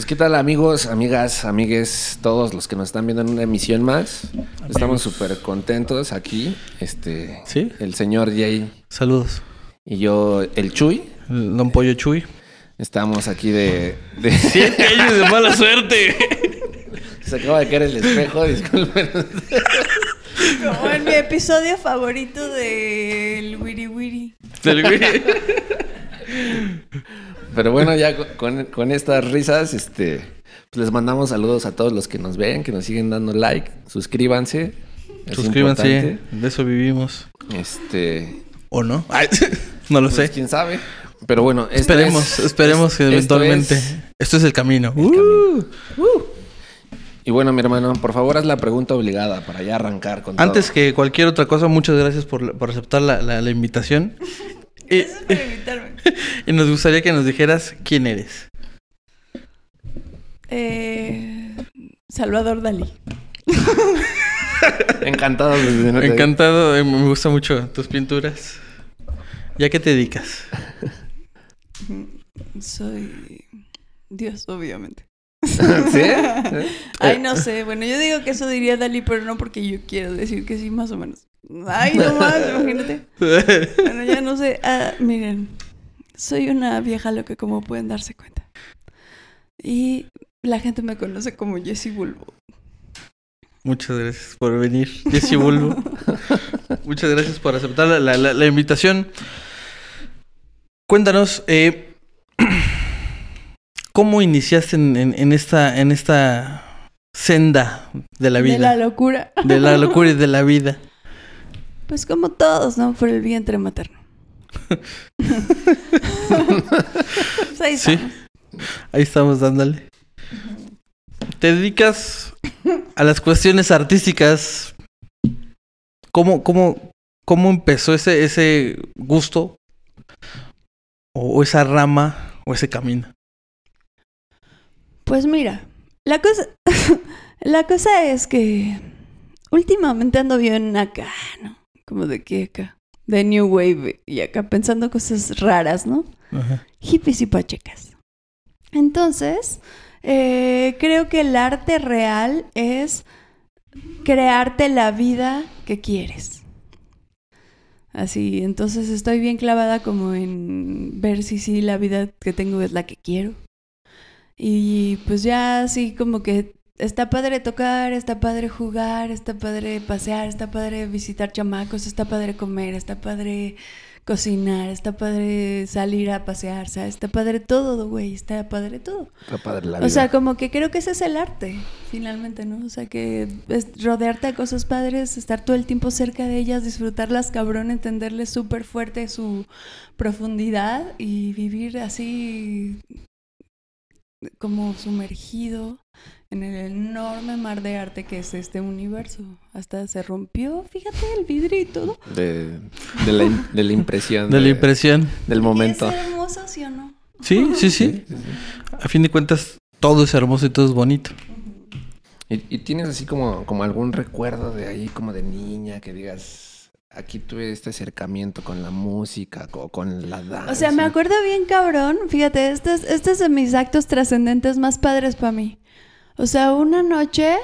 Pues qué tal amigos, amigas, amigues, todos los que nos están viendo en una emisión más. Estamos súper contentos aquí. Este, ¿Sí? el señor Jay Saludos. y yo, el Chuy. El Don Pollo Chuy. Estamos aquí de... de- Siete años de mala suerte. Se acaba de caer el espejo, disculpen. Como en mi episodio favorito del Wiri Wiri. Del güey. Pero bueno, ya con- con, estas risas, este, pues les mandamos saludos a todos los que nos ven, que nos siguen dando like, suscríbanse. es Suscríbanse. importante. De eso vivimos. Este, ¿O no? Ay, no lo pues, sé. quién sabe. Pero bueno, Esperemos, es- esperemos es- que esto eventualmente. es Esto es el camino. el Uh. camino. Y bueno, mi hermano, por favor haz la pregunta obligada para ya arrancar con Antes todo. que cualquier otra cosa, muchas gracias por, por aceptar la, la- la invitación. Y, Gracias por invitarme. y nos gustaría que nos dijeras quién eres. Eh, Salvador Dalí. Encantado. Encantado, eh, me gustan mucho tus pinturas. ¿Ya qué te dedicas? Soy Dios, obviamente. ¿Sí? Ay, no sé. Bueno, yo digo que eso diría Dalí, pero no porque yo quiero decir que sí, más o menos. Ay, no más, imagínate. Bueno, ya no sé. Ah, miren, soy una vieja loca, como pueden darse cuenta. Y la gente me conoce como Jessie Bulbo. Muchas gracias por venir, Jessy Bulbo. Muchas gracias por aceptar la- la invitación. Cuéntanos, eh, ¿cómo iniciaste en, en- en esta, en esta senda de la De la vida? locura. De la locura y de la vida. Pues como todos, ¿no? Por el vientre materno. Pues ahí Sí. Ahí estamos dándole. Te dedicas a las cuestiones artísticas. ¿Cómo, cómo, cómo empezó ese, ese gusto? O, o esa rama, o ese camino. Pues mira, la cosa, la cosa es que últimamente ando bien acá, ¿no? Como de que acá, de New Wave y acá pensando cosas raras, ¿no? Ajá. Hippies y pachecas. Entonces, eh, creo que el arte real es crearte la vida que quieres. Así, entonces estoy bien clavada como en ver si sí la vida que tengo es la que quiero. Y pues ya así como que está padre tocar, está padre jugar, está padre pasear, está padre visitar chamacos, está padre comer, está padre cocinar, está padre salir a pasear, ¿sabes? Está padre todo, güey, está padre todo. Está padre la O sea, vida. como que creo que ese es el arte, finalmente, ¿no? O sea, que es rodearte de cosas padres, estar todo el tiempo cerca de ellas, disfrutarlas cabrón, entenderles súper fuerte su profundidad y vivir así como sumergido en el enorme mar de arte que es este universo. Hasta se rompió, fíjate, el vidrio y todo. de, de la, im- de la impresión. De la impresión. Del momento. Es hermoso, ¿sí o no? Sí, sí, sí. A fin de cuentas, todo es hermoso y todo es bonito. ¿Y, y tienes así como, como algún recuerdo de ahí, como de niña, que digas, aquí tuve este acercamiento con la música, o con la danza? O sea, me acuerdo bien cabrón, fíjate, este es, este es de mis actos trascendentes más padres para mí. O sea, una noche,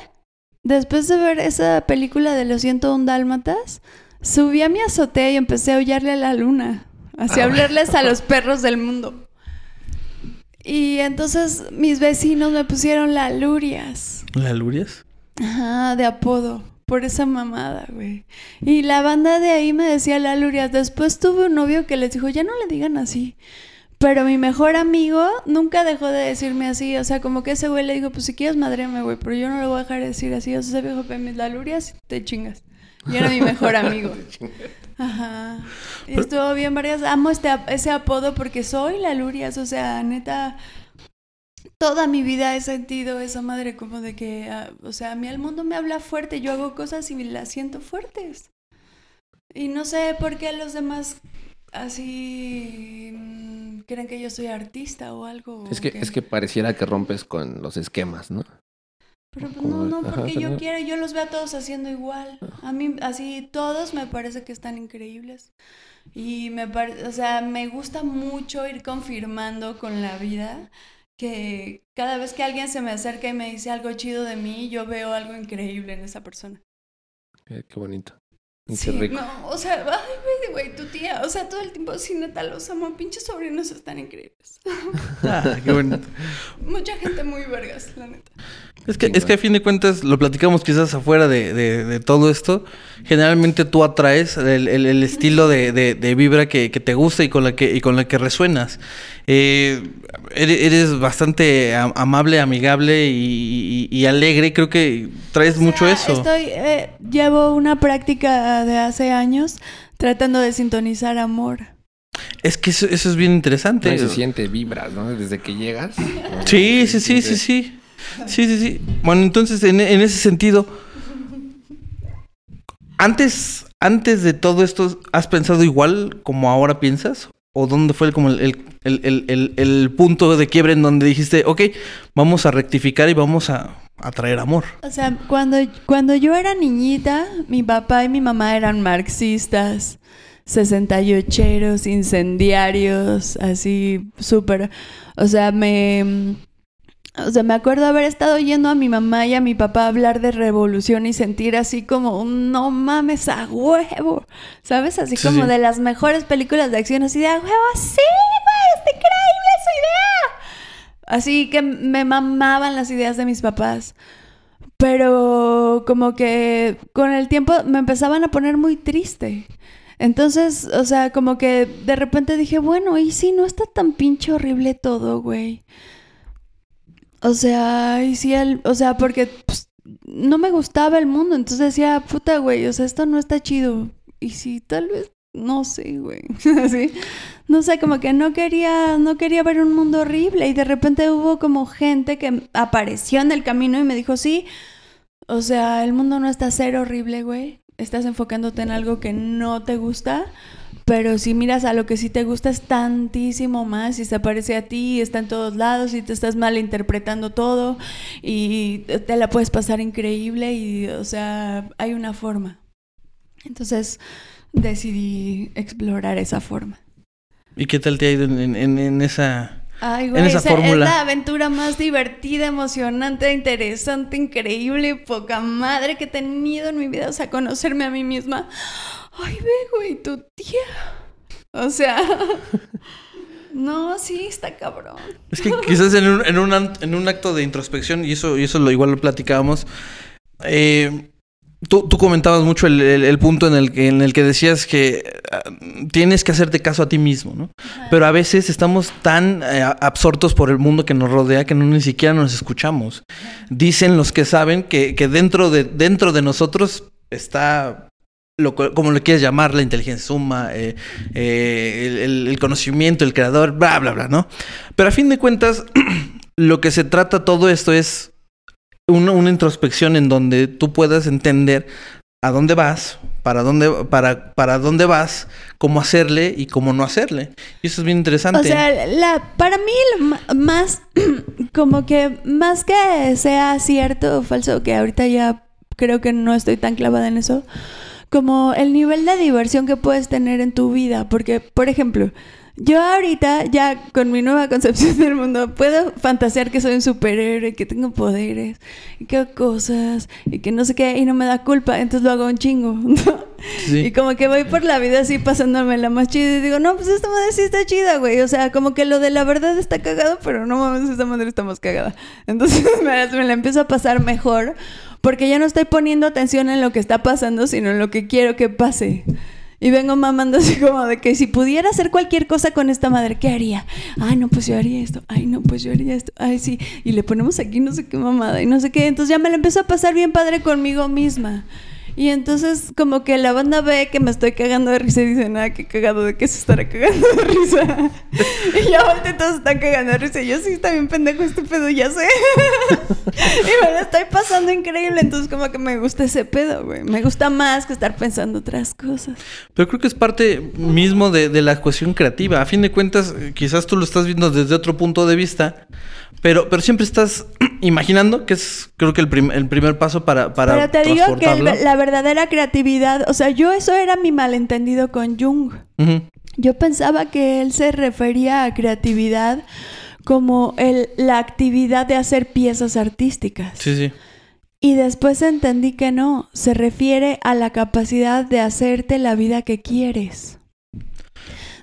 después de ver esa película de Los 101 Dálmatas, subí a mi azotea y empecé a aullarle a la luna. Así a Ah. hablarles a los perros del mundo. Y entonces mis vecinos me pusieron la Lurias. ¿La Lurias? Ajá, de apodo. Por esa mamada, güey. Y la banda de ahí me decía la Lurias. Después tuve un novio que les dijo, ya no le digan así. Pero mi mejor amigo nunca dejó de decirme así. O sea, como que ese güey le dijo, pues si quieres madréame, güey. Pero yo no le voy a dejar de decir así. O sea, ese viejo mis la Lurias y te chingas. Y era mi mejor amigo. Ajá. Y estuvo bien varias. Amo este, ese apodo porque soy la Lurias. O sea, neta. Toda mi vida he sentido esa madre como de que, ah, o sea, a mí el mundo me habla fuerte, yo hago cosas y las siento fuertes. Y no sé por qué los demás así mm, creen que yo soy artista o algo. Es o que, es que pareciera que rompes con los esquemas, ¿no? Pero pues, no, no, porque yo no. quiero, yo los veo a todos haciendo igual. A mí, así, todos me parece que están increíbles. Y me parece, o sea, me gusta mucho ir confirmando con la vida que cada vez que alguien se me acerca y me dice algo chido de mí, yo veo algo increíble en esa persona. Eh, qué bonito. Y Sí, qué rico. no, o sea, ay, güey, güey, tu tía, o sea, todo el tiempo, sí, neta, los amo, pinches sobrinos están increíbles. Ah, qué bonito. Mucha gente muy vergas, la neta. Es que, es que a fin de cuentas, lo platicamos quizás afuera de, de- de todo esto. Generalmente tú atraes el, el- el estilo de, de- de vibra que, que te gusta y con la que, y con la que resuenas. Eh, eres, eres bastante am- amable, amigable y, y- y alegre. Creo que traes mucho O sea, eso. Estoy, eh, llevo una práctica de hace años tratando de sintonizar amor. Es que eso, eso es bien interesante. Ahí se siente vibras, ¿no? Desde que llegas. ¿no? Sí, sí, sí, sí, sí. Sí, sí, sí. Bueno, entonces, en, en ese sentido, antes, antes de todo esto, ¿has pensado igual como ahora piensas? ¿O dónde fue el, como el, el- el- punto de quiebre en donde dijiste, ok, vamos a rectificar y vamos a, a traer amor? O sea, cuando, cuando yo era niñita, mi papá y mi mamá eran marxistas, 68eros, incendiarios, así súper. O sea, me. O sea, me acuerdo haber estado oyendo a mi mamá y a mi papá hablar de revolución y sentir así como no mames a huevo. ¿Sabes? Así Sí, como sí. de las mejores películas de acción, así de a huevo, sí, güey, está increíble su idea. Así que me mamaban las ideas de mis papás. Pero como que con el tiempo me empezaban a poner muy triste. Entonces, o sea, como que de repente dije, bueno, y si no está tan pinche horrible todo, güey. O sea, y si el, o sea, porque pues, no me gustaba el mundo, entonces decía, puta, güey, o sea, esto no está chido. Y si tal vez, no sé, güey, así, no sé, como que no quería, no quería ver un mundo horrible y de repente hubo como gente que apareció en el camino y me dijo, sí, o sea, el mundo no está ser horrible, güey. Estás enfocándote en algo que no te gusta, pero si miras a lo que sí te gusta es tantísimo más y se parece a ti, está en todos lados y te estás malinterpretando todo y te la puedes pasar increíble y, o sea, hay una forma. Entonces decidí explorar esa forma. ¿Y qué tal te ha ido en, en- en- en esa... Ay, En güey, esa esa es la aventura más divertida, emocionante, interesante, increíble, poca madre que he tenido en mi vida. O sea, conocerme a mí misma. Ay, ve, güey, tu tía. O sea, no, sí, está cabrón. Es que quizás en un, en un, en un acto de introspección, y eso, y eso lo igual lo platicábamos, eh, tú, tú comentabas mucho el, el- el punto en el, que, en el que decías que ah, tienes que hacerte caso a ti mismo, ¿no? Pero a veces estamos tan eh, absortos por el mundo que nos rodea que no ni siquiera nos escuchamos. Dicen los que saben que, que dentro, de, dentro de nosotros está lo, co- como le quieras llamar, la inteligencia suma, eh, eh, el, conocimiento, el creador, bla, bla, bla, ¿no? Pero a fin de cuentas, lo que se trata todo esto es una, introspección en donde tú puedas entender a dónde vas, para dónde, para, para dónde vas, cómo hacerle y cómo no hacerle. Y eso es bien interesante. O sea, la, para mí lo más, como que más que sea cierto o falso, que ahorita ya creo que no estoy tan clavada en eso, como el nivel de diversión que puedes tener en tu vida. Porque, por ejemplo, yo ahorita ya con mi nueva concepción del mundo puedo fantasear que soy un superhéroe, que tengo poderes, y que hago cosas, y que no sé qué, y no me da culpa, entonces lo hago un chingo. ¿no? Sí. Y como que voy por la vida así pasándome la más chida y digo, no, pues esta madre sí está chida, güey. O sea, como que lo de la verdad está cagado, pero no mames, esta madre está más cagada. Entonces me, me la empiezo a pasar mejor porque ya no estoy poniendo atención en lo que está pasando, sino en lo que quiero que pase. Y vengo mamando así como de que si pudiera hacer cualquier cosa con esta madre, ¿qué haría? Ay, no, pues yo haría esto. Ay, no, pues yo haría esto. Ay, sí. Y le ponemos aquí no sé qué mamada y no sé qué. Entonces ya me la empiezo a pasar bien padre conmigo misma. Y entonces como que la banda ve que me estoy cagando de risa y dice, nada, qué cagado de que se estará cagando de risa. y ya volteé, todos están cagando de risa. Y yo sí, está bien pendejo este pedo, ya sé. y me la estoy pasando increíble. Entonces como que me gusta ese pedo, güey. Me gusta más que estar pensando otras cosas. Pero creo que es parte mismo de, de la cuestión creativa. A fin de cuentas, eh, quizás tú lo estás viendo desde otro punto de vista, pero, pero siempre estás imaginando que es, creo que el, prim- el primer paso para, para Pero te digo que el- la verdadera creatividad, o sea, yo eso era mi malentendido con Jung. Yo pensaba que él se refería a creatividad como el, la actividad de hacer piezas artísticas. Sí, sí. Y después entendí que no, se refiere a la capacidad de hacerte la vida que quieres.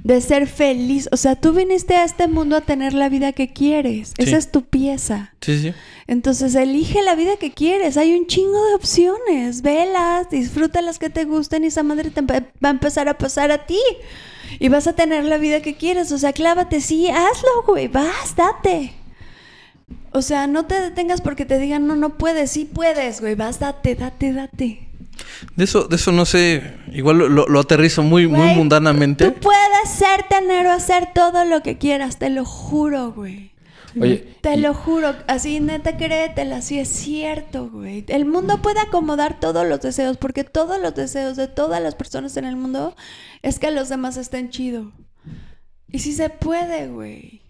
De ser feliz. O sea, tú viniste a este mundo a tener la vida que quieres. Esa es tu pieza. Sí, sí. Entonces elige la vida que quieres. Hay un chingo de opciones. Velas, disfruta las que te gusten y esa madre te va a empezar a pasar a ti. Y vas a tener la vida que quieres. O sea, clávate, sí, hazlo, güey. Vas, date. O sea, no te detengas porque te digan, no, no puedes. Sí puedes, güey. Vas, date, date, date. De eso, de eso no sé. Igual lo, lo- lo aterrizo muy, muy mundanamente. Tú puedes ser, tener o hacer todo lo que quieras. Te lo juro, güey. Oye, Te y- lo juro, así neta créetela, así es cierto, güey. El mundo puede acomodar todos los deseos, porque todos los deseos de todas las personas en el mundo es que los demás estén chido. Y sí se puede, güey.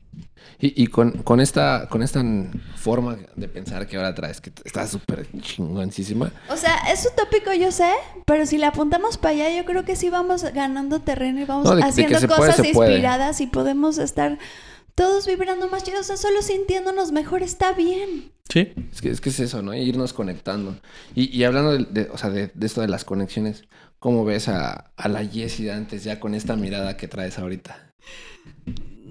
Y, y con, con esta con esta forma de pensar que ahora traes, que está súper chingoncísima. O sea, es utópico, yo sé, pero si le apuntamos para allá, yo creo que sí vamos ganando terreno y vamos No, de- haciendo cosas puede. inspiradas y podemos estar todos vibrando más chido. O sea, solo sintiéndonos mejor está bien. Sí. Es que, es que es eso, ¿no? Irnos conectando. Y, y hablando de, de- o sea, de, de esto de las conexiones, ¿cómo ves a, a la Jessie de antes ya con esta mirada que traes ahorita?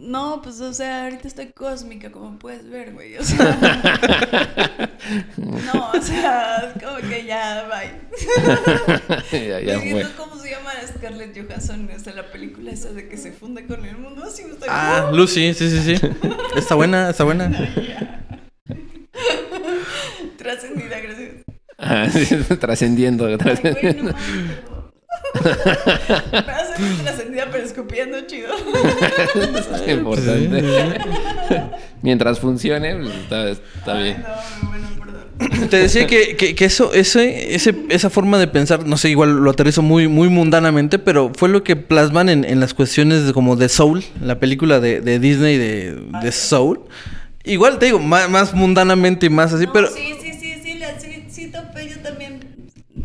No, pues, o sea, ahorita estoy cósmica, como puedes ver, güey. O sea. no, o sea, como que ya, bye. ya, ya ¿Cómo se llama Scarlett Johansson en la película esa de que se funde con el mundo? Así me estoy. Ah, Lucy, sí, sí, sí. Está buena, está buena. Trascendida, gracias. Ah, sí, trascendiendo. Ay, trascendiendo. no mames, Me hace muy trascendida, pero escupiendo chido. Es importante. Mientras funcione, pues está, está Ay, bien. no, bueno, perdón. Te decía que, que, que eso, ese, ese, esa forma de pensar, no sé, igual lo aterrizo muy, muy mundanamente, pero fue lo que plasman en, en las cuestiones de, como de Soul, la película de, de Disney de, de Soul. Igual te digo, más, más mundanamente y más así, No, pero, Sí, sí, sí, sí, la, sí, sí topé yo también.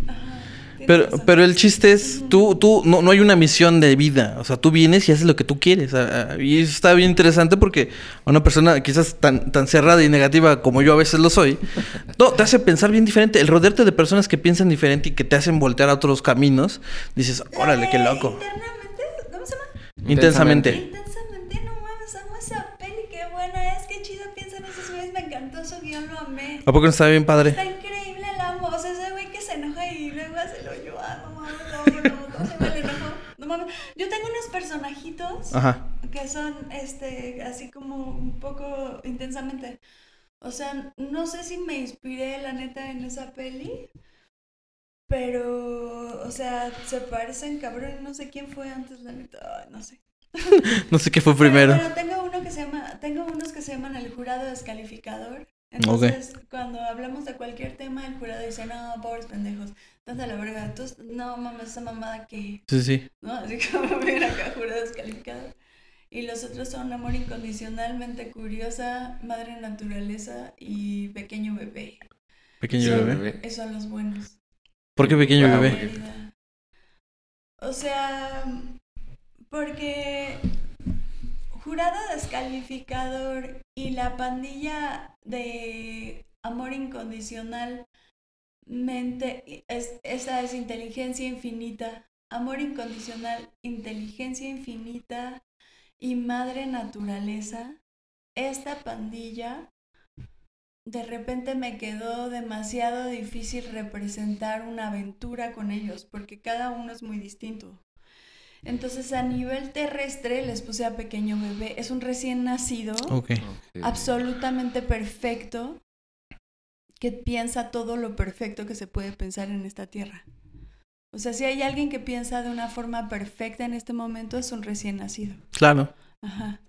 Ajá, tienes pero, pero el chiste es, tú, tú, no, no hay una misión de vida, o sea, tú vienes y haces lo que tú quieres. Y eso está bien interesante porque a una persona quizás tan, tan cerrada y negativa como yo a veces lo soy, no, te hace pensar bien diferente. El rodearte de personas que piensan diferente y que te hacen voltear a otros caminos, dices, órale, qué loco. Internamente, ¿cómo se llama? Intensamente. Intensamente, no mames, amo esa peli, qué buena es, qué chido piensan esos güeyes, me encantó su guion, lo amé. ¿A poco no está bien padre? Está no mames, lo amo, lo amo, ¿cómo se enojo? No mames, yo tengo unos personajitos que son, este, así como un poco intensamente. O sea, no sé si me inspiré, la neta, en esa peli. Pero, o sea, se parecen cabrón. No sé quién fue antes, la neta. No sé. No sé qué fue Pero, primero. bueno, tengo uno que se llama, tengo unos que se llaman el jurado descalificador. Entonces, cuando hablamos de cualquier tema, el jurado dice, no, pobres pendejos, tanta la verga, entonces, no mames, esa mamada que, Sí, sí. ¿no? Así como ven acá, jurado descalificado. Y los otros son amor incondicionalmente curiosa, madre naturaleza y pequeño bebé. Pequeño Sí. bebé. Esos son los buenos. ¿Por qué pequeño Wow. bebé? Querida. O sea, porque jurado descalificador y la pandilla de amor incondicional mente es, esa es inteligencia infinita. Amor incondicional inteligencia infinita y madre naturaleza. Esta pandilla de repente me quedó demasiado difícil representar una aventura con ellos porque cada uno es muy distinto entonces a nivel terrestre les puse a pequeño bebé es un recién nacido Ok. absolutamente perfecto que piensa todo lo perfecto que se puede pensar en esta tierra. O sea, si hay alguien que piensa de una forma perfecta en este momento, es un recién nacido. Claro. Ajá.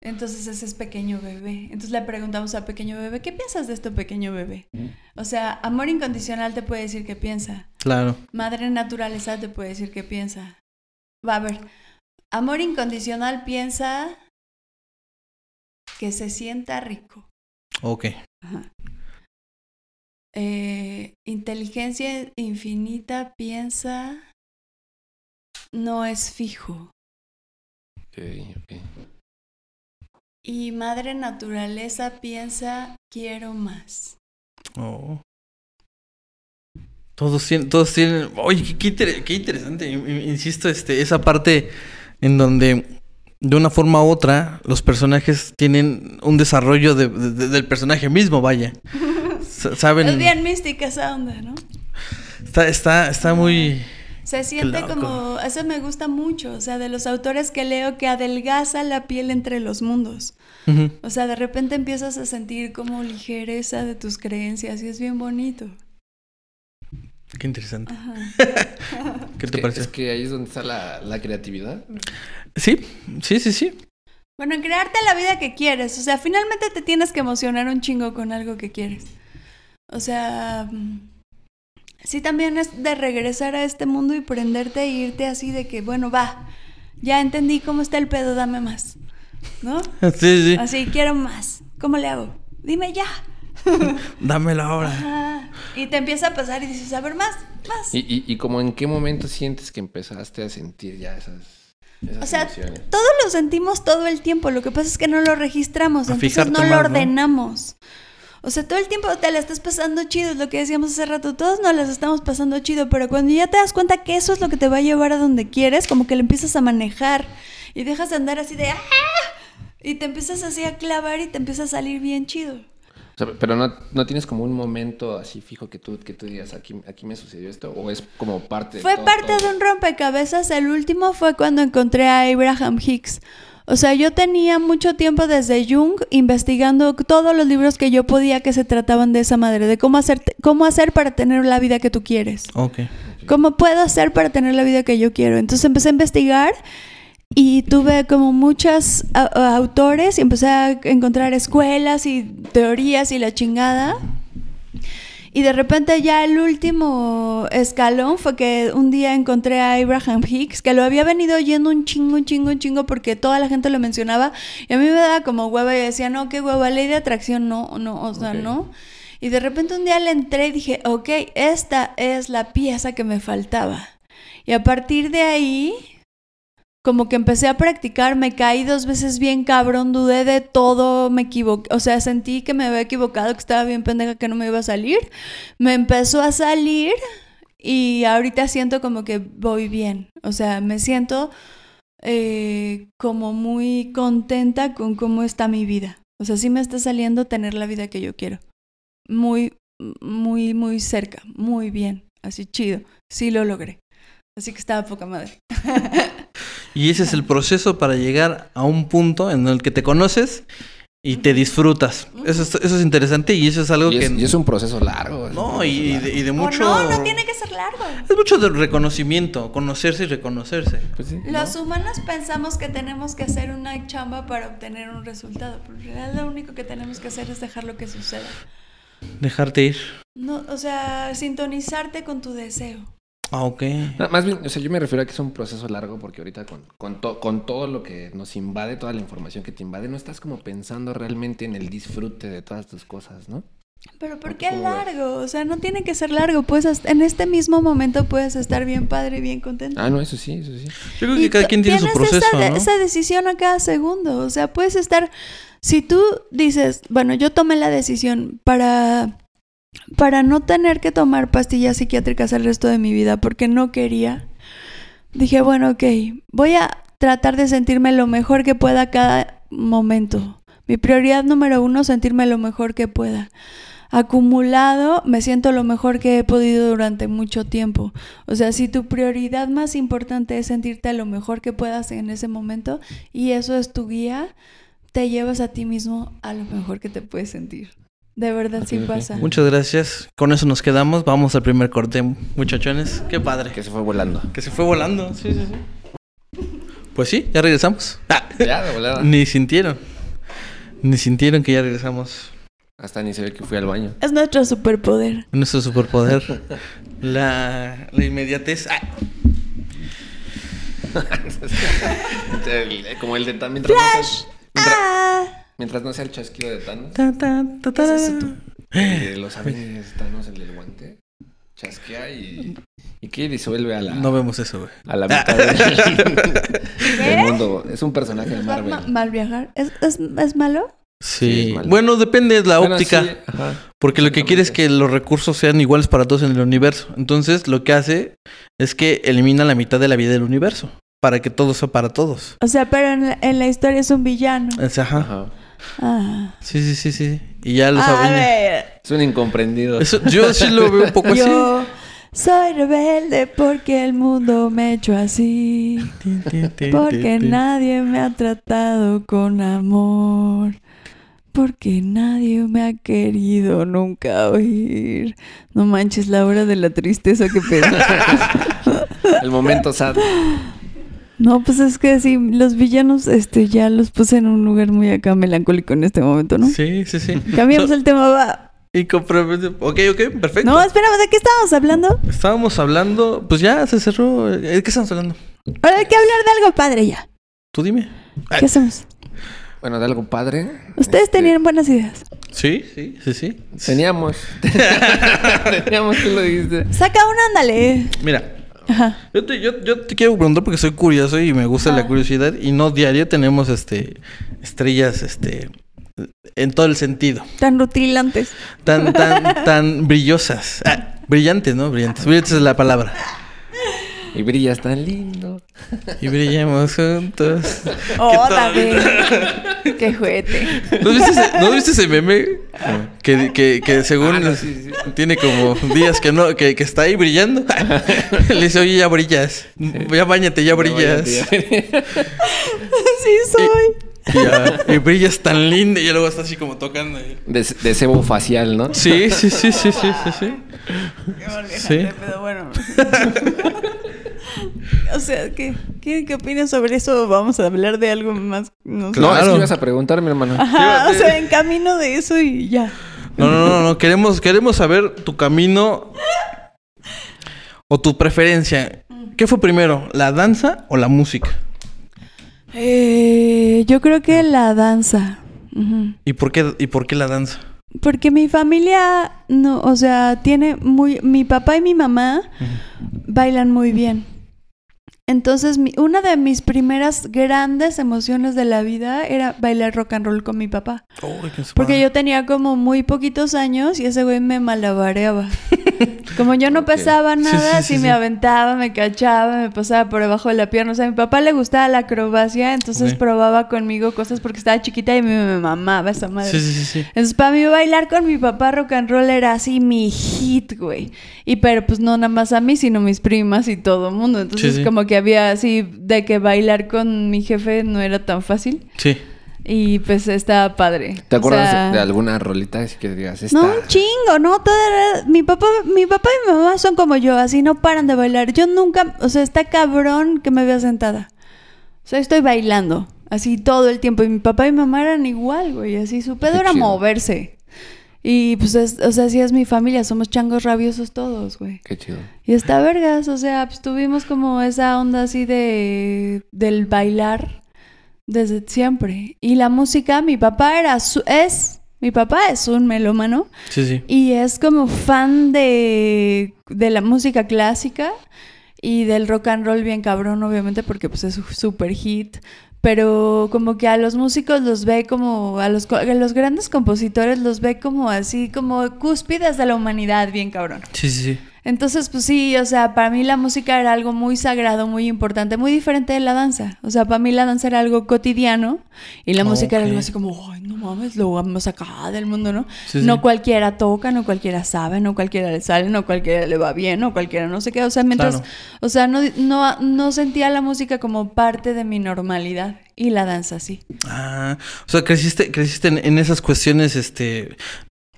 Entonces ese es pequeño bebé. Entonces le preguntamos a pequeño bebé, ¿qué piensas de esto pequeño bebé? O sea, amor incondicional te puede decir qué piensa. Claro. Madre naturaleza te puede decir qué piensa. Va a ver. Amor incondicional piensa que se sienta rico. Ok. Ajá. Eh, inteligencia infinita piensa no es fijo. Ok, ok. y madre naturaleza piensa, quiero más. Oh. Todos tienen, todos tienen. Oye, qué, qué inter- qué interesante. Insisto, este, esa parte en donde de una forma u otra los personajes tienen un desarrollo de- de- del personaje mismo, vaya. Saben. Es bien mística esa onda, ¿no? Está, está, está muy. Se siente loco. como, eso me gusta mucho, o sea, de los autores que leo que adelgaza la piel entre los mundos. O sea, de repente empiezas a sentir como ligereza de tus creencias y es bien bonito. Qué interesante. ¿Qué Es te que- parece? Es que ahí es donde está la, la creatividad. Sí, sí, sí, sí. Bueno, en crearte la vida que quieres. O sea, finalmente te tienes que emocionar un chingo con algo que quieres. O sea, mm, sí también es de regresar a este mundo y prenderte e irte así de que, bueno, va, ya entendí cómo está el pedo, dame más. ¿No? Sí, sí. Así, quiero más. ¿Cómo le hago? Dime ya. Dámelo ahora. Ajá. Y te empieza a pasar y dices, a ver, más, más. Y, y, y como en qué momento sientes que empezaste a sentir ya esas, esas O sea, emociones. Todos lo sentimos todo el tiempo, lo que pasa es que no lo registramos, A entonces no lo ordenamos. O sea, todo el tiempo te la estás pasando chido, es lo que decíamos hace rato, todos nos las estamos pasando chido, pero cuando ya te das cuenta que eso es lo que te va a llevar a donde quieres, como que lo empiezas a manejar y dejas de andar así de ¡ah! Y te empiezas así a clavar y te empieza a salir bien chido. O sea, pero no, no tienes como un momento así fijo que tú, que tú digas, aquí, aquí me sucedió esto, o es como parte de Fue todo, parte todo? de un rompecabezas. El último fue cuando encontré a Abraham Hicks. O sea, yo tenía mucho tiempo desde Jung investigando todos los libros que yo podía que se trataban de esa madre, de cómo hacer, cómo hacer para tener la vida que tú quieres. Ok. ¿Cómo puedo hacer para tener la vida que yo quiero? Entonces empecé a investigar y tuve como muchos autores y empecé a encontrar escuelas y teorías y la chingada. Y de repente ya el último escalón fue que un día encontré a Abraham Hicks, que lo había venido oyendo un chingo, un chingo, un chingo, porque toda la gente lo mencionaba. Y a mí me daba como hueva y decía, no, qué hueva, ley de atracción, no, no, o sea, Ok. no. Y de repente un día le entré y dije, ok, esta es la pieza que me faltaba. Y a partir de ahí, como que empecé a practicar, me caí dos veces bien cabrón, dudé de todo, me equivoqué, o sea, sentí que me había equivocado, que estaba bien pendeja, que no me iba a salir. Me empezó a salir y ahorita siento como que voy bien, o sea, me siento eh, como muy contenta con cómo está mi vida. O sea, sí me está saliendo tener la vida que yo quiero. Muy, muy, muy cerca, muy bien, así chido. Sí lo logré. Así que estaba poca madre. Y ese es el proceso para llegar a un punto en el que te conoces y te disfrutas. Eso es, eso es interesante y eso es algo Y que... es, y es un proceso largo. No, proceso y largo. de, y de O mucho... no, no tiene que ser largo. Es mucho de reconocimiento, conocerse y reconocerse. Pues sí. Los humanos pensamos que tenemos que hacer una chamba para obtener un resultado, pero en realidad lo único que tenemos que hacer es dejar lo que suceda. Dejarte ir. No, o sea, sintonizarte con tu deseo. Ah, ok. No, más bien, o sea, yo me refiero a que es un proceso largo porque ahorita con, con, to- con todo lo que nos invade, toda la información que te invade, no estás como pensando realmente en el disfrute de todas tus cosas, ¿no? Pero ¿por ¿O qué largo? O sea, no tiene que ser largo. Puedes, hasta- en este mismo momento puedes estar bien padre y bien contento. Ah, no, eso sí, eso sí. Yo creo Y que cada quien tiene su proceso, esa, de- ¿no? esa decisión a cada segundo. O sea, puedes estar. Si tú dices, bueno, yo tomé la decisión para. Para no tener que tomar pastillas psiquiátricas el resto de mi vida porque no quería. Dije, bueno, ok, voy a tratar de sentirme lo mejor que pueda cada momento. Mi prioridad número uno, sentirme lo mejor que pueda. Acumulado, me siento lo mejor que he podido durante mucho tiempo. O sea, si tu prioridad más importante es sentirte lo mejor que puedas en ese momento y eso es tu guía, te llevas a ti mismo a lo mejor que te puedes sentir. De verdad sí Ok, ok. pasa. Muchas gracias. Con eso nos quedamos. Vamos al primer corte, muchachones. Qué padre. Que se fue volando. Que se fue volando. Sí, sí, sí. Pues sí, ya regresamos. Ah, Ya, de volada. ni sintieron. Ni sintieron que ya regresamos. Hasta ni se ve que fui al baño. Es nuestro superpoder. Nuestro superpoder. la, la inmediatez. Ah, como el de sea, mientras, Ah, mientras no sea el chasquido de Thanos. ta, ta, ta, ta. ¿Qué es eso los Avengers Thanos, el del guante. Chasquea y, y que disuelve a la, No vemos eso, güey. a la mitad del, del mundo. Es un personaje de ¿Es mal, Marvel. mal viajar? ¿Es, es, es malo? Sí, es bueno, depende de la Bueno, óptica. sí, ajá. Porque lo que quiere es que los recursos sean iguales para todos en el universo. Entonces, lo que hace es que elimina la mitad de la vida del universo. Para que todo sea para todos. O sea, pero en la, en la historia es un villano. O sea, ajá. Ajá. Ah. Sí, sí, sí, sí. Y ya los A Avengers- ver, Es un incomprendido. Eso, yo sí lo veo un poco así. yo soy rebelde porque el mundo me echó así. Porque nadie me ha tratado con amor. Porque nadie me ha querido nunca oír. No manches, la hora de la tristeza que pedo. El momento sad. No, pues es que sí, los villanos este, ya los puse en un lugar muy acá melancólico en este momento, ¿no? Sí, sí, sí. Cambiamos el tema, va. Y compromete- Ok, ok, perfecto. No, espérame, ¿de qué estábamos hablando? Estábamos hablando, pues ya se cerró. ¿De qué estamos hablando? Ahora hay que hablar de algo padre ya. Tú dime. ¿Qué hacemos? Bueno, de algo padre. Ustedes Este, tenían buenas ideas. Sí, sí, sí, sí. Teníamos. Teníamos, tú lo dijiste. Saca una, ándale. Mira, Ajá. yo te, yo, yo te quiero preguntar porque soy curioso y me gusta la curiosidad. Y no diario tenemos este estrellas, este. En todo el sentido. Tan rutilantes. Tan, tan, tan brillosas. Ah, brillantes, ¿no? Brillantes. Brillantes es la palabra. Y brillas tan lindo. Y brillemos juntos. Oh? David. Qué juguete. ¿No viste ese, ¿no viste ese meme? Que, que, que según Ah, no, sí, sí. tiene como días que no, que, que está ahí brillando. Le dice, oye, ya brillas. Ya bañate, ya brillas. Sí soy. Y, ya- y brillas tan linda. Y luego está así como tocando. ahí. De, de cebo facial, ¿no? Sí, sí, sí, sí, sí, sí, sí. Sí. Pero bueno. O sea, ¿qué, qué, qué opinas sobre eso? Vamos a hablar de algo más. No, sé. No, es Claro. que ibas a preguntar, mi hermano. Ajá, o sea, en camino de eso y ya. No, no, no, no. Queremos, queremos saber tu camino o tu preferencia. ¿Qué fue primero, la danza o la música? Eh, yo creo que la danza. ¿Y por qué, y por qué la danza? Porque mi familia, no, o sea, tiene muy... Mi papá y mi mamá bailan muy bien. Entonces, mi- una de mis primeras grandes emociones de la vida era bailar rock and roll con mi papá. Porque yo tenía como muy poquitos años y ese güey me malabareaba. Como yo no Ok. pesaba nada, sí, sí, sí, me aventaba, me cachaba, me pasaba por debajo de la pierna. O sea, a mi papá le gustaba la acrobacia, entonces probaba conmigo cosas porque estaba chiquita y a mí me mamaba esa madre. Sí, sí, sí, sí. Entonces, para mí bailar con mi papá rock and roll era así mi hit, güey. Y pero pues no nada más a mí, sino mis primas y todo el mundo. Entonces, como que había así de que bailar con mi jefe no era tan fácil. Sí. Y pues estaba padre. ¿Te O acuerdas sea, de alguna rolita así que digas esta? No, un chingo, ¿no? Todo era- Mi papá, mi papá y mi mamá son como yo, así no paran de bailar. Yo nunca, o sea, está cabrón que me vea sentada. O sea, estoy bailando, así todo el tiempo. Y mi papá y mi mamá eran igual, güey, así su pedo Qué era chido. moverse. Y pues, es- o sea, así es mi familia, somos changos rabiosos todos, güey. Qué chido. Y está vergas, o sea, pues tuvimos como esa onda así de del bailar desde siempre. Y la música, mi papá era su- es mi papá es un melómano Sí, sí. y es como fan de, de la música clásica y del rock and roll bien cabrón, obviamente, porque pues es su super hit. Pero como que a los músicos los ve como, a los, a los grandes compositores los ve como así, como cúspides de la humanidad, bien cabrón. Sí, sí, sí. Entonces, pues sí, o sea, para mí la música era algo muy sagrado, muy importante, muy diferente de la danza. O sea, para mí la danza era algo cotidiano y la música era algo así como, ay, no mames, lo vamos acá del mundo, ¿no? Sí, sí. no cualquiera toca, no cualquiera sabe, no cualquiera le sale, no cualquiera le va bien, no cualquiera no sé qué. O sea, mientras, Claro. o sea, no, no, no sentía la música como parte de mi normalidad y la danza sí. Ah, o sea, creciste, creciste en, en esas cuestiones, este...